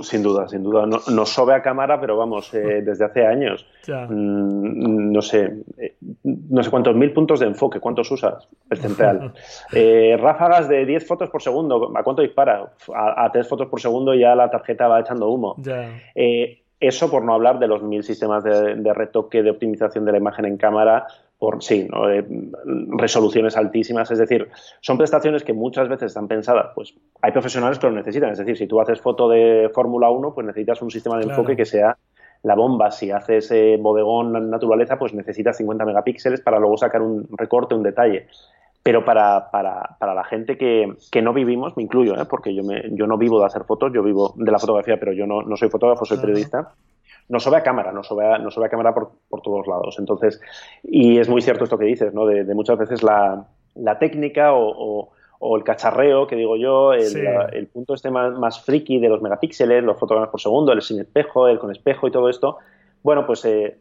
Sin duda, sin duda. No, nos sobe a cámara, pero vamos, eh, [laughs] desde hace años. Mm, no sé, eh, no sé cuántos mil puntos de enfoque, ¿cuántos usas? El central. [laughs] Eh, ráfagas de 10 fotos por segundo, ¿a cuánto dispara? A, a 3 fotos por segundo ya la tarjeta va echando humo. Eso por no hablar de los mil sistemas de, retoque, de optimización de la imagen en cámara, por sí, resoluciones altísimas. Es decir, son prestaciones que muchas veces están pensadas, pues hay profesionales que lo necesitan. Es decir, si tú haces foto de Fórmula 1, pues necesitas un sistema de enfoque que sea la bomba. Si haces eh, bodegón naturaleza, pues necesitas 50 megapíxeles para luego sacar un recorte, un detalle pero para, para, para la gente que, que, no vivimos, me incluyo, ¿eh? porque yo, me, yo no vivo de hacer fotos, yo vivo de la fotografía, pero yo no, no soy fotógrafo, soy periodista, no sube a cámara, no sube a, sube a cámara por, por, todos lados. Entonces, y es muy cierto esto que dices, ¿no? de, muchas veces la, la técnica o, o, el cacharreo, que digo yo, el, el punto este más, más, friki de los megapíxeles, los fotogramas por segundo, el sin espejo, el con espejo y todo esto, bueno, pues eh,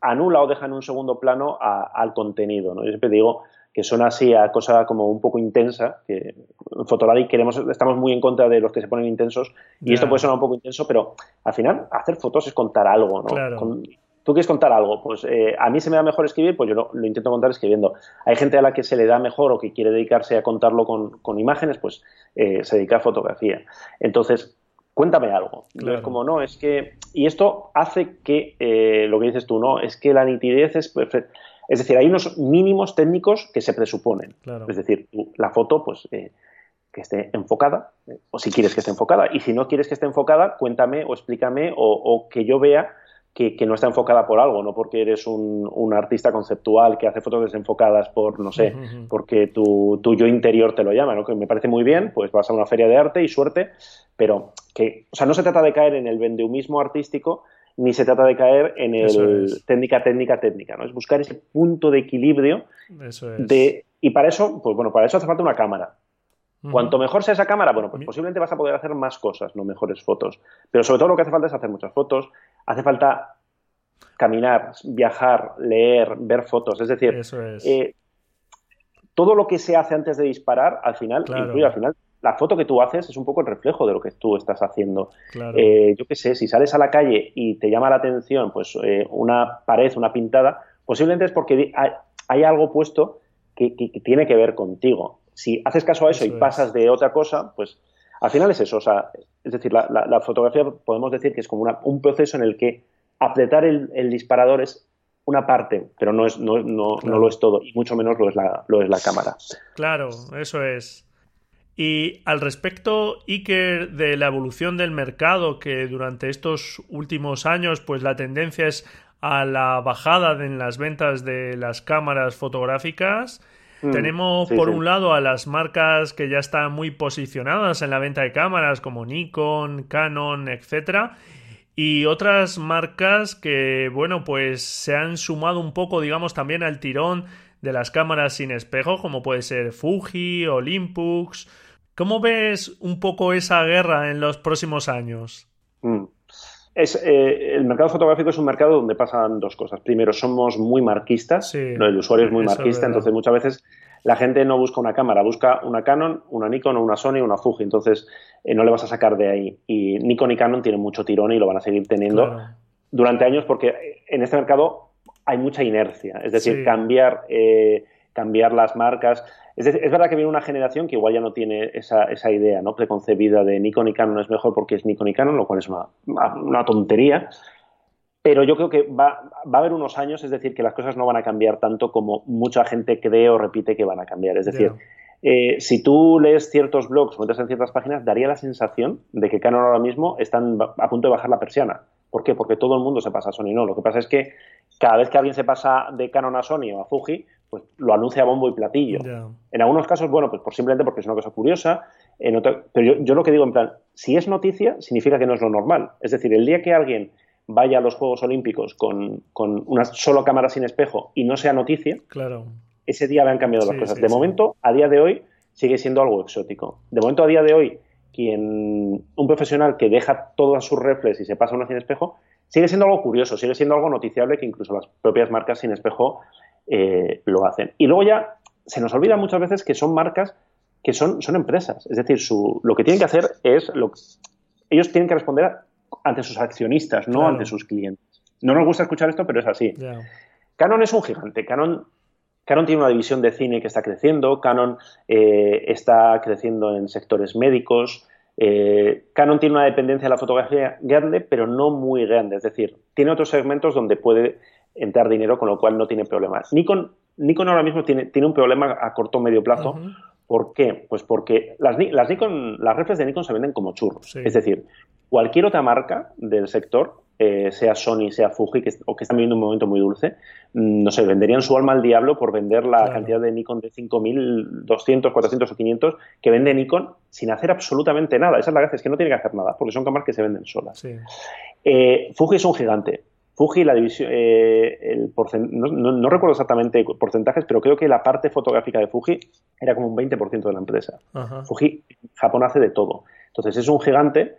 anula o deja en un segundo plano al contenido. ¿no? Yo siempre digo que son así a cosa como un poco intensa, que en Fotolari queremos, estamos muy en contra de los que se ponen intensos, y esto puede sonar un poco intenso, pero al final hacer fotos es contar algo, ¿no? Tú quieres contar algo, pues eh, a mí se me da mejor escribir, pues yo lo, intento contar escribiendo. Hay gente a la que se le da mejor o que quiere dedicarse a contarlo con, imágenes, pues eh, se dedica a fotografía. Entonces, cuéntame algo. Es como, no, es que... Y esto hace que, eh, lo que dices tú, ¿no? Es que la nitidez es perfecta es decir, hay unos mínimos técnicos que se presuponen. Es decir, la foto, pues, eh, que esté enfocada, eh, o si quieres que esté enfocada. Y si no quieres que esté enfocada, cuéntame o explícame o, que yo vea que, no está enfocada por algo, no porque eres un, artista conceptual que hace fotos desenfocadas por, no sé, porque tu, yo interior te lo llama, ¿no? que me parece muy bien, pues vas a una feria de arte y suerte, pero que, o sea, no se trata de caer en el vendehumismo artístico, ni se trata de caer en el técnica, técnica, técnica, ¿no? Es buscar ese punto de equilibrio de, y para eso, pues bueno, para eso hace falta una cámara. Cuanto mejor sea esa cámara, bueno, pues posiblemente vas a poder hacer más cosas, no mejores fotos. Pero sobre todo lo que hace falta es hacer muchas fotos, hace falta caminar, viajar, leer, ver fotos. Es decir, eh, todo lo que se hace antes de disparar, al final, incluye al final la foto que tú haces es un poco el reflejo de lo que tú estás haciendo. Eh, yo qué sé, si sales a la calle y te llama la atención pues eh, una pared, una pintada, posiblemente es porque hay, algo puesto que, tiene que ver contigo. Si haces caso a eso, y pasas de otra cosa, pues al final es eso. O sea, es decir, la, fotografía podemos decir que es como un proceso en el que apretar el, disparador es una parte, pero no, es, no, no, no, lo es todo, y mucho menos lo es la, lo es la cámara. Claro, eso es. Y al respecto, Iker, de la evolución del mercado, que durante estos últimos años, pues la tendencia es a la bajada en las ventas de las cámaras fotográficas. Mm, Tenemos por un lado a las marcas que ya están muy posicionadas en la venta de cámaras como Nikon, Canon, etcétera, y otras marcas que, bueno, pues se han sumado un poco, digamos, también al tirón de las cámaras sin espejo, como puede ser Fuji, Olympus, ¿Cómo ves un poco esa guerra en los próximos años? Mm. Es, eh, el mercado fotográfico es un mercado donde pasan dos cosas. Primero, somos muy marquistas, el usuario es muy marquista, entonces muchas veces la gente no busca una cámara, busca una Canon, una Nikon, una Sony, una Fuji, entonces eh, no le vas a sacar de ahí. Y Nikon y Canon tienen mucho tirón y lo van a seguir teniendo durante años porque en este mercado hay mucha inercia, es decir, cambiar, eh, cambiar las marcas. Es, verdad que viene una generación que igual ya no tiene esa, esa, idea ¿no? preconcebida de Nikon y Canon es mejor porque es Nikon y Canon, lo cual es una, una tontería. pero yo creo que va, va, a haber unos años, es decir, que las cosas no van a cambiar tanto como mucha gente cree o repite que van a cambiar. Es decir, eh, si tú lees ciertos blogs o metes en ciertas páginas, daría la sensación de que Canon ahora mismo están a punto de bajar la persiana. ¿Por qué? Porque todo el mundo se pasa a Sony. No, lo que pasa es que cada vez que alguien se pasa de Canon a Sony o a Fuji, pues lo anuncia a bombo y platillo. En algunos casos, bueno, pues por simplemente porque es una cosa curiosa. En pero yo, yo, lo que digo en plan, si es noticia, significa que no es lo normal. Es decir, el día que alguien vaya a los Juegos Olímpicos con, una sola cámara sin espejo y no sea noticia, claro. ese día le han cambiado las cosas. de momento, a día de hoy, sigue siendo algo exótico. De momento, a día de hoy, quien un profesional que deja todas sus reflex y se pasa a una sin espejo, sigue siendo algo curioso, sigue siendo algo noticiable que incluso las propias marcas sin espejo eh, lo hacen. Y luego ya se nos olvida muchas veces que son marcas que son, son empresas. Es decir, su, lo que tienen que hacer es, lo, ellos tienen que responder a ante sus accionistas, no ante sus clientes. No nos gusta escuchar esto, pero es así. Canon es un gigante. Canon, Canon tiene una división de cine que está creciendo. Canon eh, está creciendo en sectores médicos. Eh, Canon tiene una dependencia de la fotografía grande, pero no muy grande. Es decir, tiene otros segmentos donde puede entrar dinero, con lo cual no tiene problemas. Nikon, Nikon ahora mismo tiene, tiene un problema a corto o medio plazo. ¿Por qué? Pues porque las, las, Nikon, las reflex de Nikon se venden como churros. Es decir, cualquier otra marca del sector, eh, sea Sony, sea Fuji, que, o que están viviendo un momento muy dulce, mm, no sé, venderían su alma al diablo por vender la cantidad de Nikon de 5.200, 400 o 500 que vende Nikon sin hacer absolutamente nada. Esa es la gracia, es que no tiene que hacer nada, porque son cámaras que se venden solas. Eh, Fuji es un gigante. Fuji, la división, eh, el no, recuerdo exactamente porcentajes, pero creo que la parte fotográfica de Fuji era como un 20% de la empresa. Fuji, Japón hace de todo. Entonces es un gigante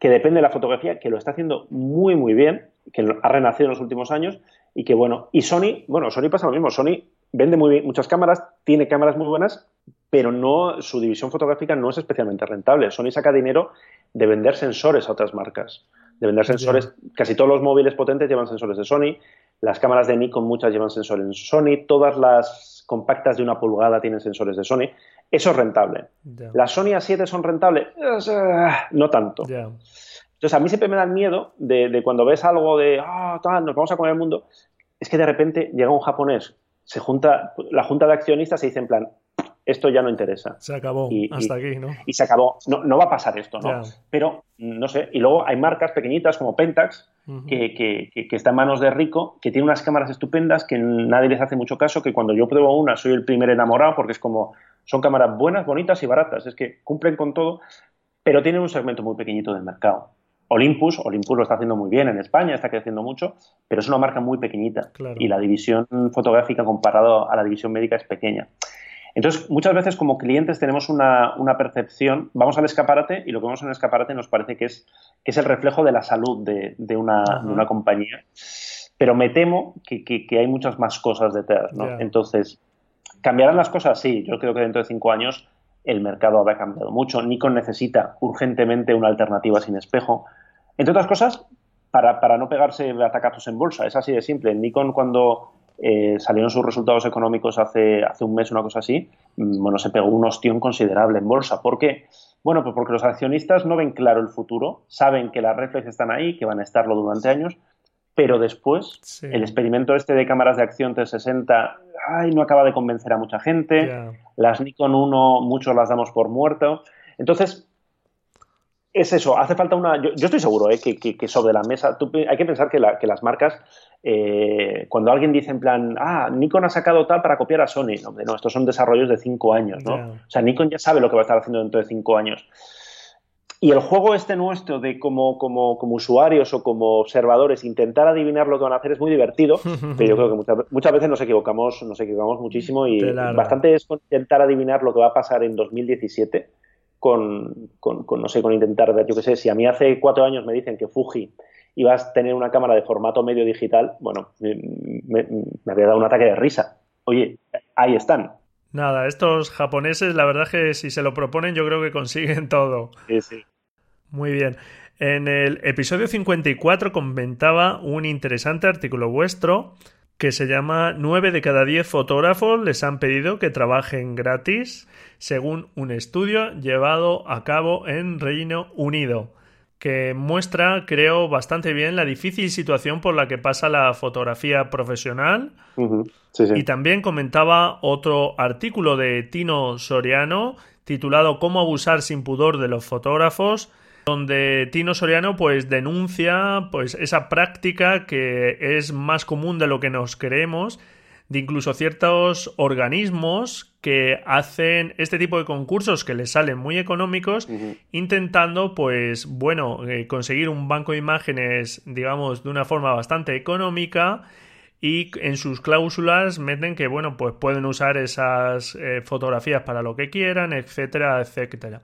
que depende de la fotografía, que lo está haciendo muy, muy bien, que ha renacido en los últimos años y que, bueno, y Sony, bueno, Sony pasa lo mismo, Sony vende muy bien, muchas cámaras, tiene cámaras muy buenas, pero no, su división fotográfica no es especialmente rentable. Sony saca dinero de vender sensores a otras marcas, de vender sensores, casi todos los móviles potentes llevan sensores de Sony, las cámaras de Nikon muchas llevan sensores en Sony, todas las compactas de una pulgada tienen sensores de Sony. Eso es rentable. ¿Las Sony A7 son rentables? No tanto. Entonces, a mí siempre me da miedo de, cuando ves algo de, ah, tal, nos vamos a comer el mundo, es que de repente llega un japonés, se junta, la junta de accionistas se dice en plan, esto ya no interesa. Se acabó, hasta aquí, ¿no? Y se acabó. No, no va a pasar esto, ¿no? Pero, no sé, y luego hay marcas pequeñitas como Pentax, que, que, que, está en manos de Rico, que tiene unas cámaras estupendas que nadie les hace mucho caso, que cuando yo pruebo una soy el primer enamorado porque es como, son cámaras buenas, bonitas y baratas, es que cumplen con todo, pero tienen un segmento muy pequeñito del mercado. Olympus, Olympus lo está haciendo muy bien en España, está creciendo mucho, pero es una marca muy pequeñita y la división fotográfica comparado a la división médica es pequeña. Entonces, muchas veces como clientes tenemos una, percepción, vamos al escaparate y lo que vemos en el escaparate nos parece que es, que es el reflejo de la salud de, una, compañía, pero me temo que, hay muchas más cosas detrás. ¿no? Entonces, ¿cambiarán las cosas? Sí, yo creo que dentro de cinco años el mercado habrá cambiado mucho. Nikon necesita urgentemente una alternativa sin espejo. Entre otras cosas, para, para no pegarse atacazos en bolsa. Es así de simple. Nikon cuando eh, salieron sus resultados económicos hace, hace un mes, una cosa así, mm, bueno, se pegó un ostión considerable en bolsa. ¿Por qué? Bueno, pues porque los accionistas no ven claro el futuro, saben que las reflex están ahí, que van a estarlo durante años, pero después el experimento este de cámaras de acción 360 ay, no acaba de convencer a mucha gente, las Nikon 1 muchos las damos por muerto. Entonces, es eso, hace falta una... Yo, estoy seguro eh, que, sobre la mesa, hay que pensar que, las marcas, eh, cuando alguien dice en plan, ah, Nikon ha sacado tal para copiar a Sony, no, no estos son desarrollos de cinco años, ¿no? O sea, Nikon ya sabe lo que va a estar haciendo dentro de cinco años. Y el juego este nuestro de como, como, como, usuarios o como observadores intentar adivinar lo que van a hacer es muy divertido, [laughs] pero yo creo que muchas, muchas veces nos equivocamos, nos equivocamos muchísimo y bastante es intentar adivinar lo que va a pasar en 2017 con, con, no sé, con intentar yo qué sé, si a mí hace cuatro años me dicen que Fuji iba a tener una cámara de formato medio digital, bueno, me, había dado un ataque de risa. Oye, ahí están. Nada, estos japoneses, la verdad es que si se lo proponen, yo creo que consiguen [laughs] todo. Sí, sí. Muy bien. En el episodio 54 comentaba un interesante artículo vuestro que se llama 9 de cada 10 fotógrafos les han pedido que trabajen gratis, según un estudio llevado a cabo en Reino Unido. que muestra, creo, bastante bien la difícil situación por la que pasa la fotografía profesional. Y también comentaba otro artículo de Tino Soriano titulado Cómo abusar sin pudor de los fotógrafos, donde Tino Soriano pues denuncia pues esa práctica que es más común de lo que nos creemos de incluso ciertos organismos que hacen este tipo de concursos que les salen muy económicos, intentando, pues, bueno, eh, conseguir un banco de imágenes, digamos, de una forma bastante económica y en sus cláusulas meten que, bueno, pues pueden usar esas eh, fotografías para lo que quieran, etcétera, etcétera.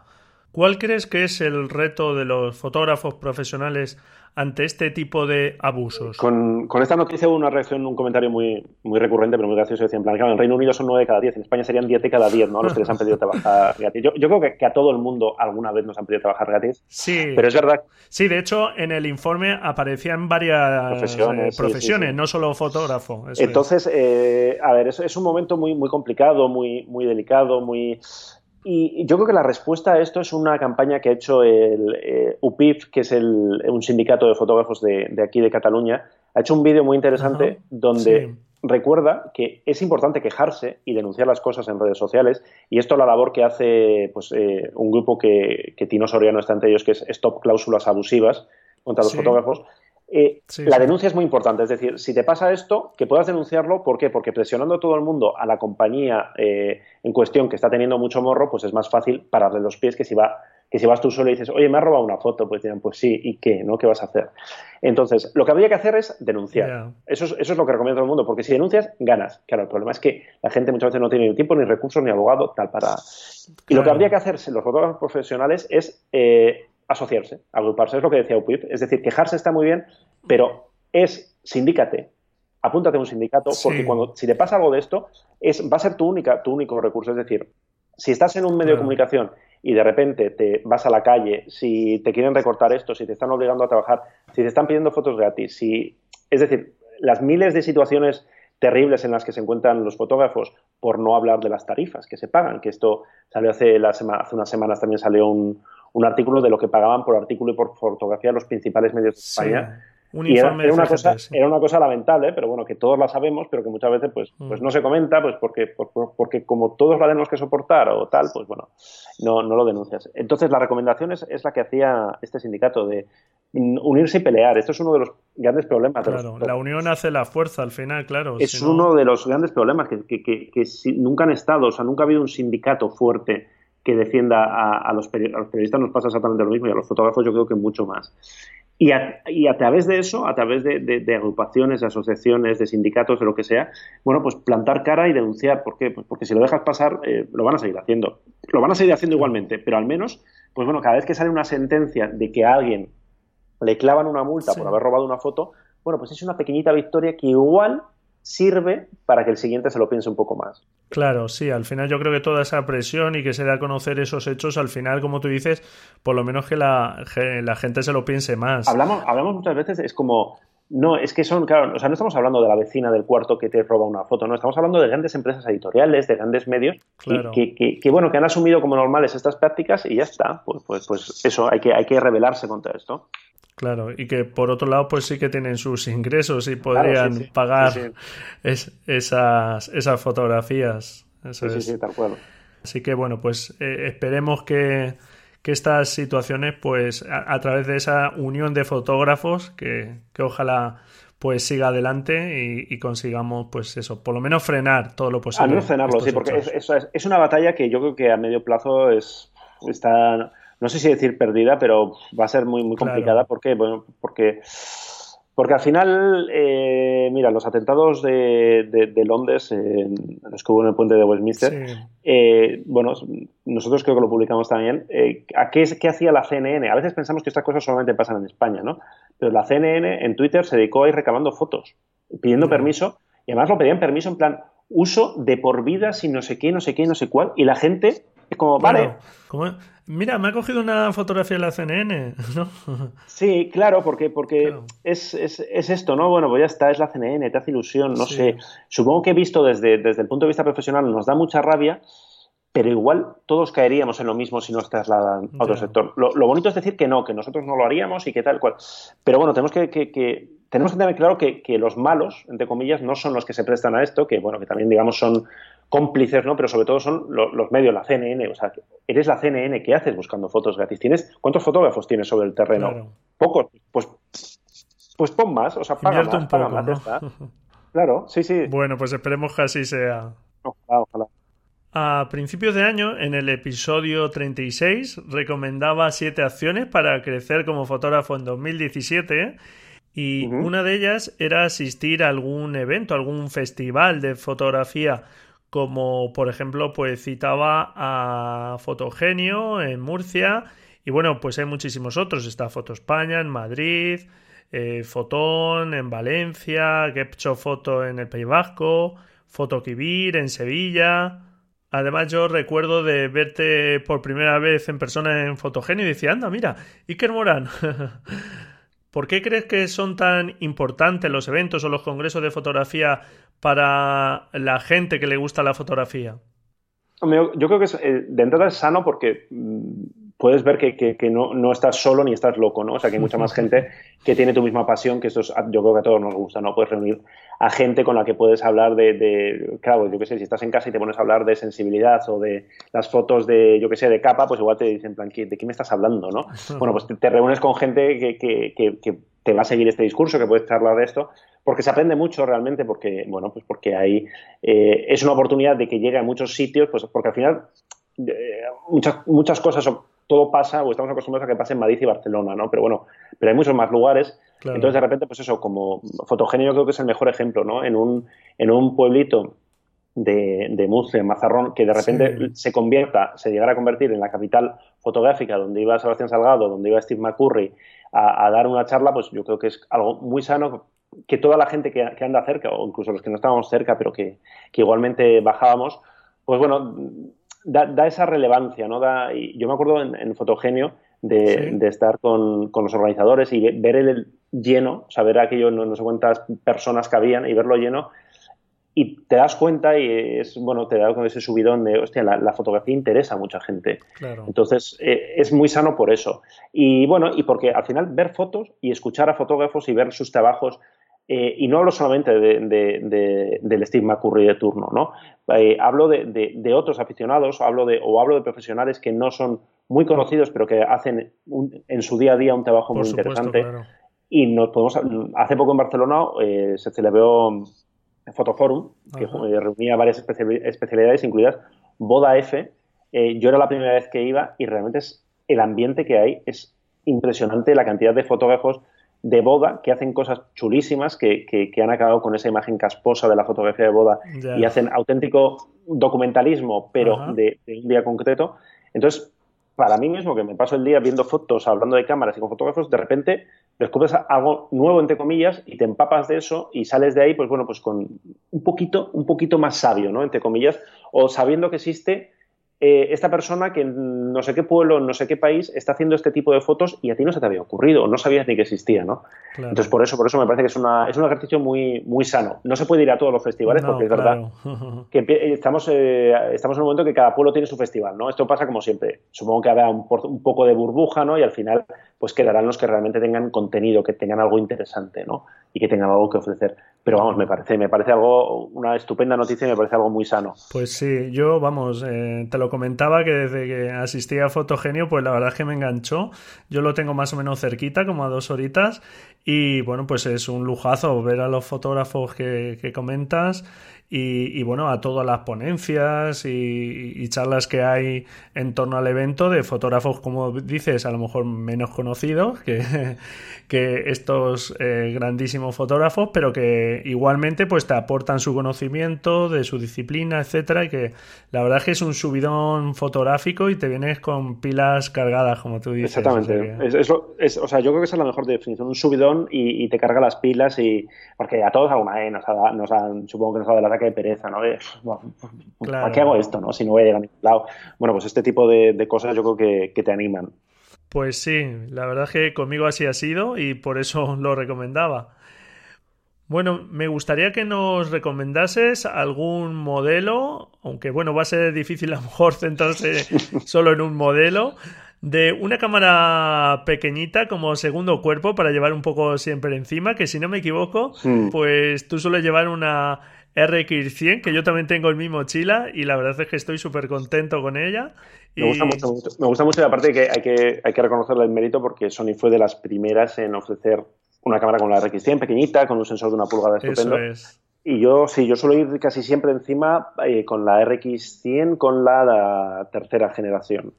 ¿Cuál crees que es el reto de los fotógrafos profesionales ante este tipo de abusos? Con, esta noticia hubo una reacción, un comentario muy, muy recurrente, pero muy gracioso. Decían, en plan, claro, en Reino Unido son 9 de cada 10, en España serían 10 de cada 10, ¿no? Los que les han pedido trabajar [laughs] gratis. Yo, creo que, a todo el mundo alguna vez nos han pedido trabajar gratis. Sí. Pero es verdad. Sí, de hecho, en el informe aparecían varias profesiones, profesiones no solo fotógrafo. Entonces, eh, a ver, es, es un momento muy, muy complicado, muy, muy delicado, muy y yo creo que la respuesta a esto es una campaña que ha hecho el eh, UPIF, que es un sindicato de fotógrafos de, aquí de Cataluña. Ha hecho un vídeo muy interesante donde recuerda que es importante quejarse y denunciar las cosas en redes sociales. Y esto es la labor que hace pues, eh, un grupo que, que Tino Soriano está entre ellos, que es Stop Cláusulas Abusivas contra los fotógrafos. Eh, la denuncia es muy importante, es decir, si te pasa esto, que puedas denunciarlo, ¿por qué? Porque presionando a todo el mundo a la compañía eh, en cuestión que está teniendo mucho morro, pues es más fácil pararle los pies que si, va, que si vas tú solo y dices, oye, me ha robado una foto, pues dirán, pues sí, ¿y qué? ¿no? ¿Qué vas a hacer? Entonces, lo que habría que hacer es denunciar. Eso, es, eso es lo que recomiendo todo el mundo, porque si denuncias, ganas. Claro, el problema es que la gente muchas veces no tiene ni tiempo, ni recursos, ni abogado, tal para... Y lo que habría que hacer los fotógrafos profesionales es... Eh, asociarse, agruparse, es lo que decía UPIF. Es decir, quejarse está muy bien, pero es sindícate, apúntate a un sindicato, porque cuando si te pasa algo de esto, es, va a ser tu, única, tu único recurso. Es decir, si estás en un medio de comunicación y de repente te vas a la calle, si te quieren recortar esto, si te están obligando a trabajar, si te están pidiendo fotos gratis, si, es decir, las miles de situaciones terribles en las que se encuentran los fotógrafos, por no hablar de las tarifas que se pagan, que esto salió hace, la hace unas semanas también salió un, un artículo de lo que pagaban por artículo y por fotografía los principales medios de España. y era, una cosa, era una cosa lamentable, pero bueno, que todos la sabemos, pero que muchas veces pues, mm. pues no se comenta, pues porque, porque como todos la tenemos que soportar o tal, pues bueno, no, no lo denuncias. Entonces la recomendación es, la que hacía este sindicato de unirse y pelear. Esto es uno de los grandes problemas. Claro, la unión hace la fuerza al final, claro. Es uno de los grandes problemas que, que, que nunca han estado, o sea, nunca ha habido un sindicato fuerte que defienda a, los, periodistas nos pasa exactamente lo mismo y a los fotógrafos yo creo que mucho más. Y a, y a través de eso, a través de, agrupaciones, de asociaciones, de sindicatos, de lo que sea, bueno, pues plantar cara y denunciar. ¿Por qué? Pues porque si lo dejas pasar, eh, lo van a seguir haciendo. Lo van a seguir haciendo igualmente, pero al menos, pues bueno, cada vez que sale una sentencia de que a alguien le clavan una multa por haber robado una foto, bueno, pues es una pequeñita victoria que igual sirve para que el siguiente se lo piense un poco más. Claro, sí, al final yo creo que toda esa presión y que se dé a conocer esos hechos, al final, como tú dices, por lo menos que la, la gente se lo piense más. Hablamos, hablamos muchas veces, es como, no, es que son, claro, o sea, no estamos hablando de la vecina del cuarto que te roba una foto, no, estamos hablando de grandes empresas editoriales, de grandes medios, que, que, bueno, que han asumido como normales estas prácticas y ya está, pues, pues, pues eso, hay que, hay que rebelarse contra esto. Claro, y que por otro lado, pues sí que tienen sus ingresos y podrían pagar esas, esas fotografías. sí, sí, tal cual. Así que bueno, pues eh, esperemos que, estas situaciones, pues a, través de esa unión de fotógrafos, que, ojalá pues siga adelante y, consigamos, pues eso, por lo menos frenar todo lo posible. Al menos frenarlo, sí, porque es, es, una batalla que yo creo que a medio plazo es está no sé si decir perdida, pero va a ser muy, muy complicada. ¿Por qué? Bueno, porque, porque al final, eh, mira, los atentados de, de, Londres, los que hubo en el puente de Westminster, eh, bueno, nosotros creo que lo publicamos también. Eh, ¿a qué, qué, hacía la CNN? A veces pensamos que estas cosas solamente pasan en España, ¿no? Pero la CNN en Twitter se dedicó a ir recabando fotos, pidiendo permiso, y además lo pedían permiso en plan uso de por vida sin no sé qué, no sé qué, no sé cuál, y la gente es como, vale. Mira, me ha cogido una fotografía de la CNN, ¿no? Sí, claro, porque, porque es, es, es, esto, ¿no? Bueno, pues ya está, es la CNN, te hace ilusión, no sé. Supongo que he visto desde, desde el punto de vista profesional nos da mucha rabia, pero igual todos caeríamos en lo mismo si nos trasladan a otro sector. Lo, bonito es decir que no, que nosotros no lo haríamos y que tal cual. Pero bueno, tenemos que, que, tenemos que tener claro que, los malos, entre comillas, no son los que se prestan a esto, que bueno, que también digamos son cómplices, ¿no? Pero sobre todo son los medios, la CNN, o sea, eres la CNN, ¿qué haces buscando fotos gratis? ¿Tienes cuántos fotógrafos tienes sobre el terreno? Pocos, pues pues pon más, o sea, paga más, paga más, [laughs] Claro, sí, sí. Bueno, pues esperemos que así sea. Ojalá, ojalá. A principios de año, en el episodio 36, recomendaba siete acciones para crecer como fotógrafo en 2017 y una de ellas era asistir a algún evento, algún festival de fotografía, como por ejemplo, pues citaba a Fotogenio en Murcia y bueno, pues hay muchísimos otros, está Foto España en Madrid, eh, Fotón en Valencia, Gepcho Foto en el País Vasco, Fotokibir en Sevilla. Además, yo recuerdo de verte por primera vez en persona en Fotogenio y decía, anda, mira, Iker Morán. [laughs] ¿Por qué crees que son tan importantes los eventos o los congresos de fotografía para la gente que le gusta la fotografía? Yo creo que eh, de entrada es sano porque mm, puedes ver que, que, no, no, estás solo ni estás loco, ¿no? O sea, que hay mucha más [laughs] gente que tiene tu misma pasión, que esto es, yo creo que a todos nos gusta, ¿no? Puedes reunir a gente con la que puedes hablar de, de claro, yo qué sé, si estás en casa y te pones a hablar de sensibilidad o de las fotos de, yo qué sé, de capa, pues igual te dicen, plan, ¿de qué me estás hablando, no? [laughs] Bueno, pues te, reúnes con gente que, que, que, te va a seguir este discurso, que puedes charlar de esto, porque se aprende mucho realmente, porque, bueno, pues porque hay, eh, es una oportunidad de que llegue a muchos sitios, pues porque al final eh, muchas, muchas cosas todo pasa o estamos acostumbrados a que pase en Madrid y Barcelona, ¿no? Pero bueno, pero hay muchos más lugares. Entonces, de repente, pues eso, como Fotogéneo creo que es el mejor ejemplo, ¿no? En un, en un pueblito de, de Murcia, Mazarrón, que de repente se convierta, se llegara a convertir en la capital fotográfica donde iba Sebastián Salgado, donde iba Steve McCurry a, dar una charla, pues yo creo que es algo muy sano que toda la gente que, anda cerca, o incluso los que no estábamos cerca, pero que, que igualmente bajábamos, pues bueno, da, esa relevancia, ¿no? Da, y yo me acuerdo en, Fotogenio de, estar con, los organizadores y ver el lleno, saber aquello, no, sé cuántas personas que habían y verlo lleno, y te das cuenta y es, bueno, te da con ese subidón de, hostia, la, fotografía interesa a mucha gente. Entonces, eh, es muy sano por eso. Y bueno, y porque al final ver fotos y escuchar a fotógrafos y ver sus trabajos eh, y no hablo solamente de, del Steve McCurry de turno, ¿no? Eh, hablo de, otros aficionados, hablo de, o hablo de profesionales que no son muy conocidos, pero que hacen en su día a día un trabajo muy interesante. Y nos podemos, hace poco en Barcelona eh, se celebró Fotoforum, que reunía varias especialidades, incluidas Boda F. yo era la primera vez que iba y realmente es el ambiente que hay es impresionante, la cantidad de fotógrafos de boda que hacen cosas chulísimas que, que, han acabado con esa imagen casposa de la fotografía de boda y hacen auténtico documentalismo, pero de, un día concreto. Entonces, para mí mismo, que me paso el día viendo fotos, hablando de cámaras y con fotógrafos, de repente descubres algo nuevo, entre comillas, y te empapas de eso y sales de ahí, pues bueno, pues con un poquito, un poquito más sabio, ¿no? Entre comillas, o sabiendo que existe eh, esta persona que en no sé qué pueblo, en no sé qué país, está haciendo este tipo de fotos y a ti no se te había ocurrido, no sabías ni que existía, ¿no? Entonces, por eso, por eso me parece que es, una, es un ejercicio muy, muy sano. No se puede ir a todos los festivales porque es verdad [laughs] que estamos, eh, estamos en un momento que cada pueblo tiene su festival, ¿no? Esto pasa como siempre. Supongo que habrá un, un, poco de burbuja, ¿no? Y al final, pues quedarán los que realmente tengan contenido, que tengan algo interesante, ¿no? Y que tengan algo que ofrecer. Pero vamos, me parece, me parece algo, una estupenda noticia y me parece algo muy sano. Pues sí, yo, vamos, eh, te lo comentaba que desde que asistí a Fotogenio, pues la verdad es que me enganchó. Yo lo tengo más o menos cerquita, como a dos horitas. Y bueno, pues es un lujazo ver a los fotógrafos que, que comentas y, bueno, a todas las ponencias y, charlas que hay en torno al evento de fotógrafos, como dices, a lo mejor menos conocidos que, [laughs] que estos eh, grandísimos fotógrafos, pero que igualmente pues te aportan su conocimiento de su disciplina, etcétera, y que la verdad es que es un subidón fotográfico y te vienes con pilas cargadas, como tú dices. Exactamente. es, o sea, yo creo que esa es la mejor definición, un subidón y, te carga las pilas y porque a todos alguna vez nos, nos han, supongo que nos ha dado ataque de pereza, ¿no? ¿Para qué hago esto, no? Si no voy a llegar a ningún lado. Bueno, pues este tipo de, cosas yo creo que, que te animan. Pues sí, la verdad es que conmigo así ha sido y por eso [laughs] lo recomendaba. Bueno, me gustaría que nos recomendases algún modelo, aunque bueno, va a ser difícil a lo mejor [laughs] centrarse solo en un modelo, de una cámara pequeñita como segundo cuerpo para llevar un poco siempre encima, que si no me equivoco, hmm. pues tú sueles llevar una RX100, que yo también tengo el mismo mochila y la verdad es que estoy súper contento con ella. Me, gusta mucho, me gusta mucho y aparte que hay que, hay que reconocerle el mérito porque Sony fue de las primeras en ofrecer una cámara con la RX100 pequeñita, con un sensor de una pulgada estupendo. Y yo sí, yo suelo ir casi siempre encima eh, con la RX100 con la, tercera generación.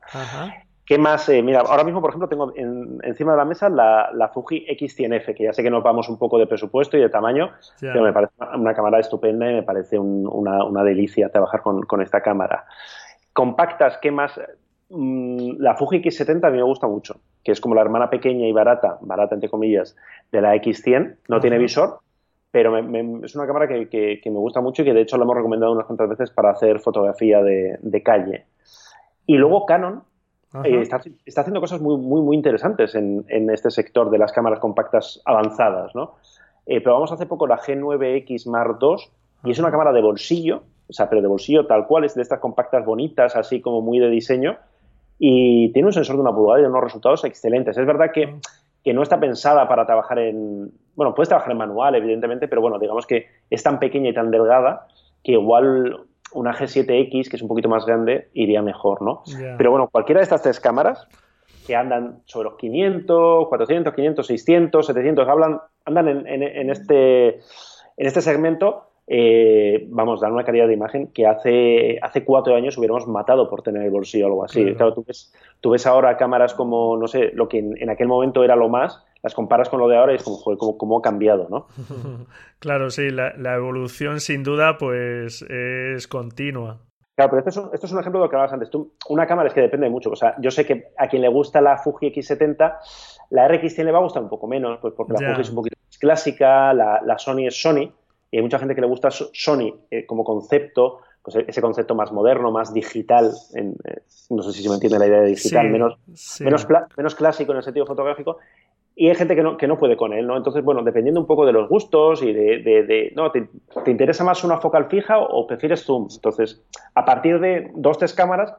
¿Qué más? Eh, mira, ahora mismo, por ejemplo, tengo encima de la mesa la, la, Fuji X100F, que ya sé que nos vamos un poco de presupuesto y de tamaño, pero me parece una cámara estupenda y me parece una, una, delicia trabajar con, con, esta cámara. Compactas, ¿qué más? Mm, la Fuji X70 a mí me gusta mucho, que es como la hermana pequeña y barata, barata entre comillas, de la X100. No tiene visor, pero es una cámara que, me gusta mucho y que de hecho la hemos recomendado unas cuantas veces para hacer fotografía de, calle. Y luego Canon eh, está, haciendo cosas muy, muy, muy interesantes en, este sector de las cámaras compactas avanzadas, ¿no? Eh, probamos hace poco la G9X Mark II y es una cámara de bolsillo, o sea, pero de bolsillo tal cual, es de estas compactas bonitas, así como muy de diseño, y tiene un sensor de una pulgada y unos resultados excelentes. Es verdad que, que, no está pensada para trabajar en, bueno, puedes trabajar en manual, evidentemente, pero bueno, digamos que es tan pequeña y tan delgada que igual una G7X, que es un poquito más grande, iría mejor, ¿no? Pero bueno, cualquiera de estas tres cámaras que andan sobre los 500, 400, 500, 600, 700, hablan, andan en, en, este, en este segmento, eh, vamos, dan una calidad de imagen que hace, hace cuatro años hubiéramos matado por tener el bolsillo o algo así. Claro, tú, ves, tú, ves, ahora cámaras como, no sé, lo que en, aquel momento era lo más, las comparas con lo de ahora y es como, joder, cómo, ha cambiado, ¿no? [laughs] claro, sí, la, evolución sin duda pues es continua. Claro, pero esto es, un, ejemplo de lo que hablabas antes. Tú, una cámara es que depende mucho. O sea, yo sé que a quien le gusta la Fuji X70, la RX100 le va a gustar un poco menos, pues porque la Fuji es un poquito más clásica, la, la Sony es Sony y hay mucha gente que le gusta Sony eh, como concepto, pues ese concepto más moderno, más digital, en, eh, no sé si se me entiende la idea de digital, menos, Menos, menos clásico en el sentido fotográfico, y hay gente que no, que no puede con él, ¿no? Entonces, bueno, dependiendo un poco de los gustos y de, no, te, interesa más una focal fija o, prefieres zoom? Entonces, a partir de dos, tres cámaras,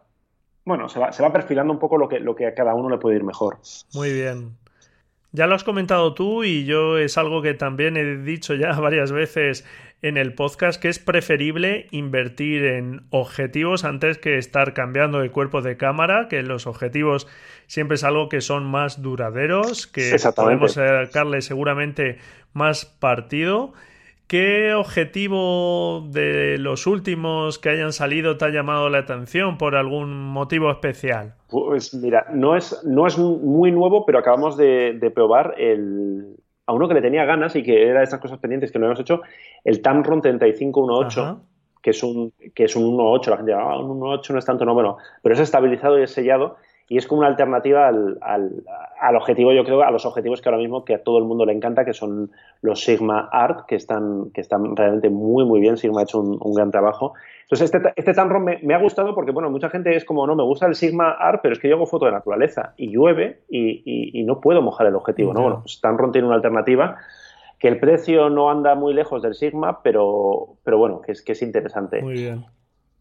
bueno, se va, se va perfilando un poco lo que, lo que a cada uno le puede ir mejor. Muy bien. Ya lo has comentado tú y yo es algo que también he dicho ya [laughs] varias veces en el podcast que es preferible invertir en objetivos antes que estar cambiando de cuerpo de cámara, que los objetivos siempre es algo que son más duraderos, que podemos sacarle seguramente más partido ¿Qué objetivo de los últimos que hayan salido te ha llamado la atención por algún motivo especial? Pues mira, no es, no es muy nuevo, pero acabamos de, probar el, a uno que le tenía ganas y que era de estas cosas pendientes que no hemos hecho, el Tamron 3518, que es un que es un 1.8. La gente dice, ah, un 1.8 no es tanto, no, bueno, pero es estabilizado y es sellado y es como una alternativa al, al, objetivo, yo creo, a los objetivos que ahora mismo que a todo el mundo le encanta, que son los Sigma Art, que están, que están realmente muy, muy bien. Sigma ha hecho un, gran trabajo. Entonces, este, este Tamron me, me, ha gustado porque, bueno, mucha gente es como, no, me gusta el Sigma Art, pero es que yo hago foto de naturaleza y llueve y, y, no puedo mojar el objetivo, ¿no? Bueno, pues Tamron tiene una alternativa que el precio no anda muy lejos del Sigma, pero, pero bueno, que es, que es interesante. Muy bien.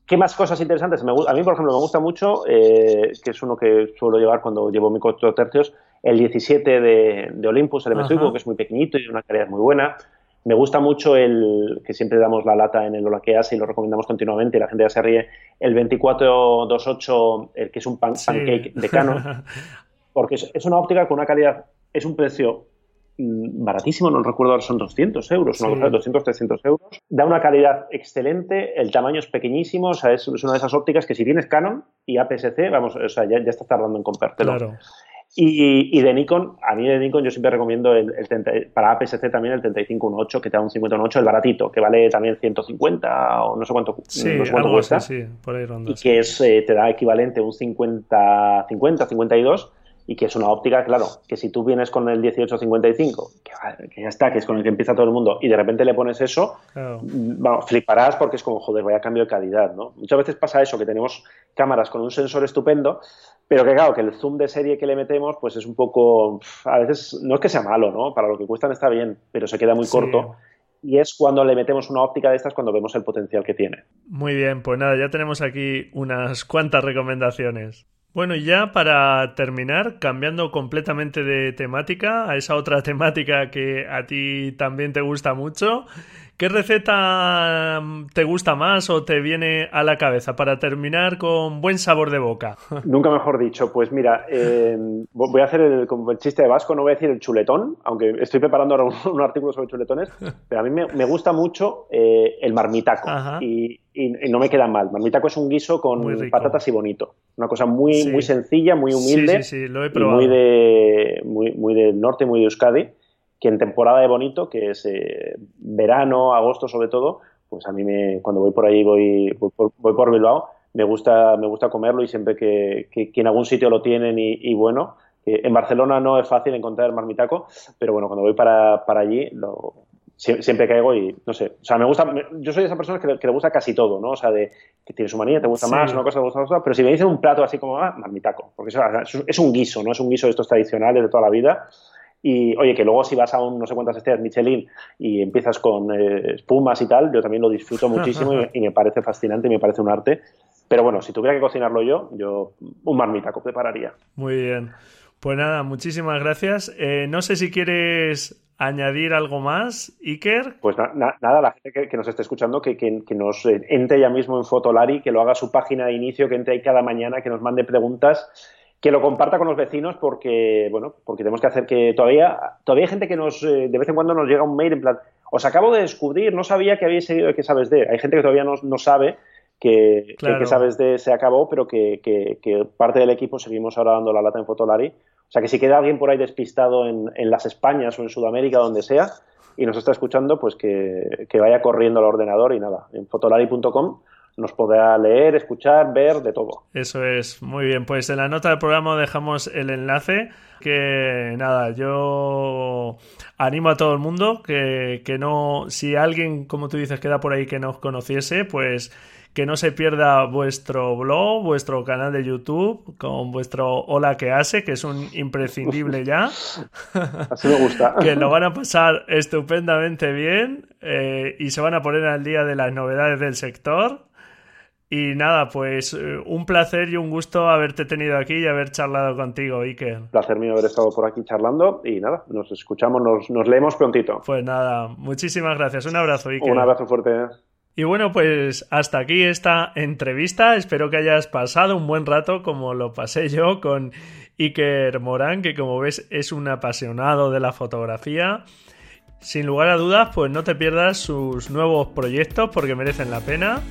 ¿Qué más cosas interesantes? a mí, por ejemplo, me gusta mucho, eh, que es uno que suelo llevar cuando llevo mi 4 tercios, el 17 de, de Olympus, el M5, que es muy pequeñito y de una calidad muy buena. Me gusta mucho el que siempre damos la lata en el Olaqueas y lo recomendamos continuamente y la gente ya se ríe. El 2428, el que es un pancake de Canon, [laughs] porque es, una óptica con una calidad, es un precio baratísimo, no recuerdo ahora, son 200 euros, 200, 300 euros. Da una calidad excelente, el tamaño es pequeñísimo, o sea, es, una de esas ópticas que si tienes Canon y APS-C, vamos, o sea, ya, ya estás tardando en comprártelo. Claro. Y, de Nikon, a mí de Nikon yo siempre recomiendo el, para APS-C también el 3518, que te da un 58, el baratito, que vale también 150 o no sé cuánto, cuesta. y que es, eh, te da equivalente un 50, 50, 52 y que es una óptica, claro, que si tú vienes con el 1855, que, que ya está, que es con el que empieza todo el mundo, y de repente le pones eso, bueno, fliparás porque es como, joder, vaya cambio de calidad, ¿no? Muchas veces pasa eso, que tenemos cámaras con un sensor estupendo, pero que claro, que el zoom de serie que le metemos, pues es un poco, a veces, no es que sea malo, ¿no? Para lo que cuestan está bien, pero se queda muy corto y es cuando le metemos una óptica de estas cuando vemos el potencial que tiene. Muy bien, pues nada, ya tenemos aquí unas cuantas recomendaciones. Bueno, y ya para terminar, cambiando completamente de temática, a esa otra [laughs] temática que a ti también te gusta mucho, ¿Qué receta mm, te gusta más o te viene a la cabeza para terminar con buen sabor de boca? [laughs] Nunca mejor dicho. Pues mira, em, voy a hacer el, chiste de Vasco, no voy a decir el chuletón, aunque estoy preparando ahora un, [laughs] artículo sobre chuletones, pero a mí me, gusta mucho eh, el marmitaco y, no me queda mal. Marmitaco es un guiso con patatas y bonito. Una cosa muy, muy sencilla, muy humilde. Sí, sí, lo he probado. muy, de, muy, muy del norte, muy de Euskadi que en temporada de bonito, que es eh, verano, agosto sobre todo, pues a mí me, cuando voy por ahí, voy, voy, por, Bilbao, me gusta, me gusta comerlo y siempre que, que, en algún sitio lo tienen y, bueno, en Barcelona no es fácil encontrar el marmitaco, pero bueno, cuando voy para, para allí lo, siempre caigo y no sé, o sea, me gusta, yo soy de esas personas que, le gusta casi todo, ¿no? O sea, de que tiene su manía, te gusta más, una cosa, te gusta otra, pero si me dicen un plato así como, ah, marmitaco, porque eso, es un guiso, ¿no? Es un guiso de estos tradicionales de toda la vida y oye, que luego si vas a un no sé cuántas estrellas Michelin y empiezas con eh, espumas y tal, yo también lo disfruto [laughs] muchísimo y, me parece fascinante y me parece un arte. Pero bueno, si tuviera que cocinarlo yo, yo un marmitaco prepararía. Muy bien. Pues nada, muchísimas gracias. Eh, no sé si quieres añadir algo más, Iker. Pues nada, la gente que, nos esté escuchando, que, que, nos entre ya mismo en Fotolari, que lo haga su página de inicio, que entre ahí cada mañana, que nos mande preguntas que lo comparta con los vecinos porque, bueno, porque tenemos que hacer que todavía, todavía hay gente que nos, eh, de vez en cuando nos llega un mail en plan, os acabo de descubrir, no sabía que habéis seguido de qué sabes de. Hay gente que todavía no, sabe que, que, sabes de se acabó, pero que, que, parte del equipo seguimos ahora dando la lata en Fotolari. O sea que si queda alguien por ahí despistado en, en las Españas o en Sudamérica, donde sea, y nos está escuchando, pues que, que vaya corriendo al ordenador y nada, en fotolari.com nos podrá leer, escuchar, ver, de todo. Eso es, muy bien. Pues en la nota del programa dejamos el enlace. Que nada, yo animo a todo el mundo que, que no, si alguien, como tú dices, queda por ahí que no os conociese, pues que no se pierda vuestro blog, vuestro canal de YouTube, con vuestro Hola que hace, que es un imprescindible ya. [laughs] Así me gusta. [laughs] que lo van a pasar estupendamente bien eh, y se van a poner al día de las novedades del sector. Y nada, pues eh, un placer y un gusto haberte tenido aquí y haber charlado contigo, Iker. Placer mío haber estado por aquí charlando y nada, nos escuchamos, nos, nos leemos prontito. Pues nada, muchísimas gracias. Un abrazo, Iker. Un abrazo fuerte. Y bueno, pues hasta aquí esta entrevista. Espero que hayas pasado un buen rato como lo pasé yo con Iker Morán, que como ves es un apasionado de la fotografía. Sin lugar a dudas, pues no te pierdas sus nuevos proyectos porque merecen la pena.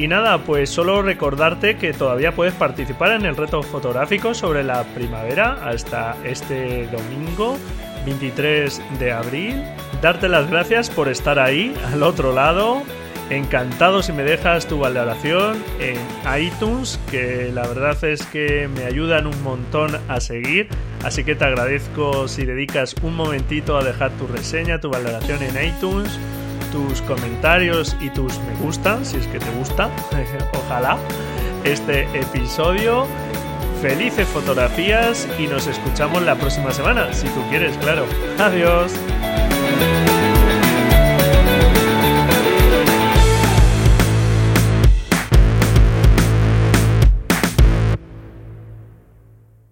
Y nada, pues solo recordarte que todavía puedes participar en el reto fotográfico sobre la primavera hasta este domingo 23 de abril. Darte las gracias por estar ahí, al otro lado. Encantado si me dejas tu valoración en iTunes, que la verdad es que me ayudan un montón a seguir. Así que te agradezco si dedicas un momentito a dejar tu reseña, tu valoración en iTunes tus comentarios y tus me gusta, si es que te gusta, [laughs] ojalá, este episodio. Felices fotografías y nos escuchamos la próxima semana, si tú quieres, claro. Adiós.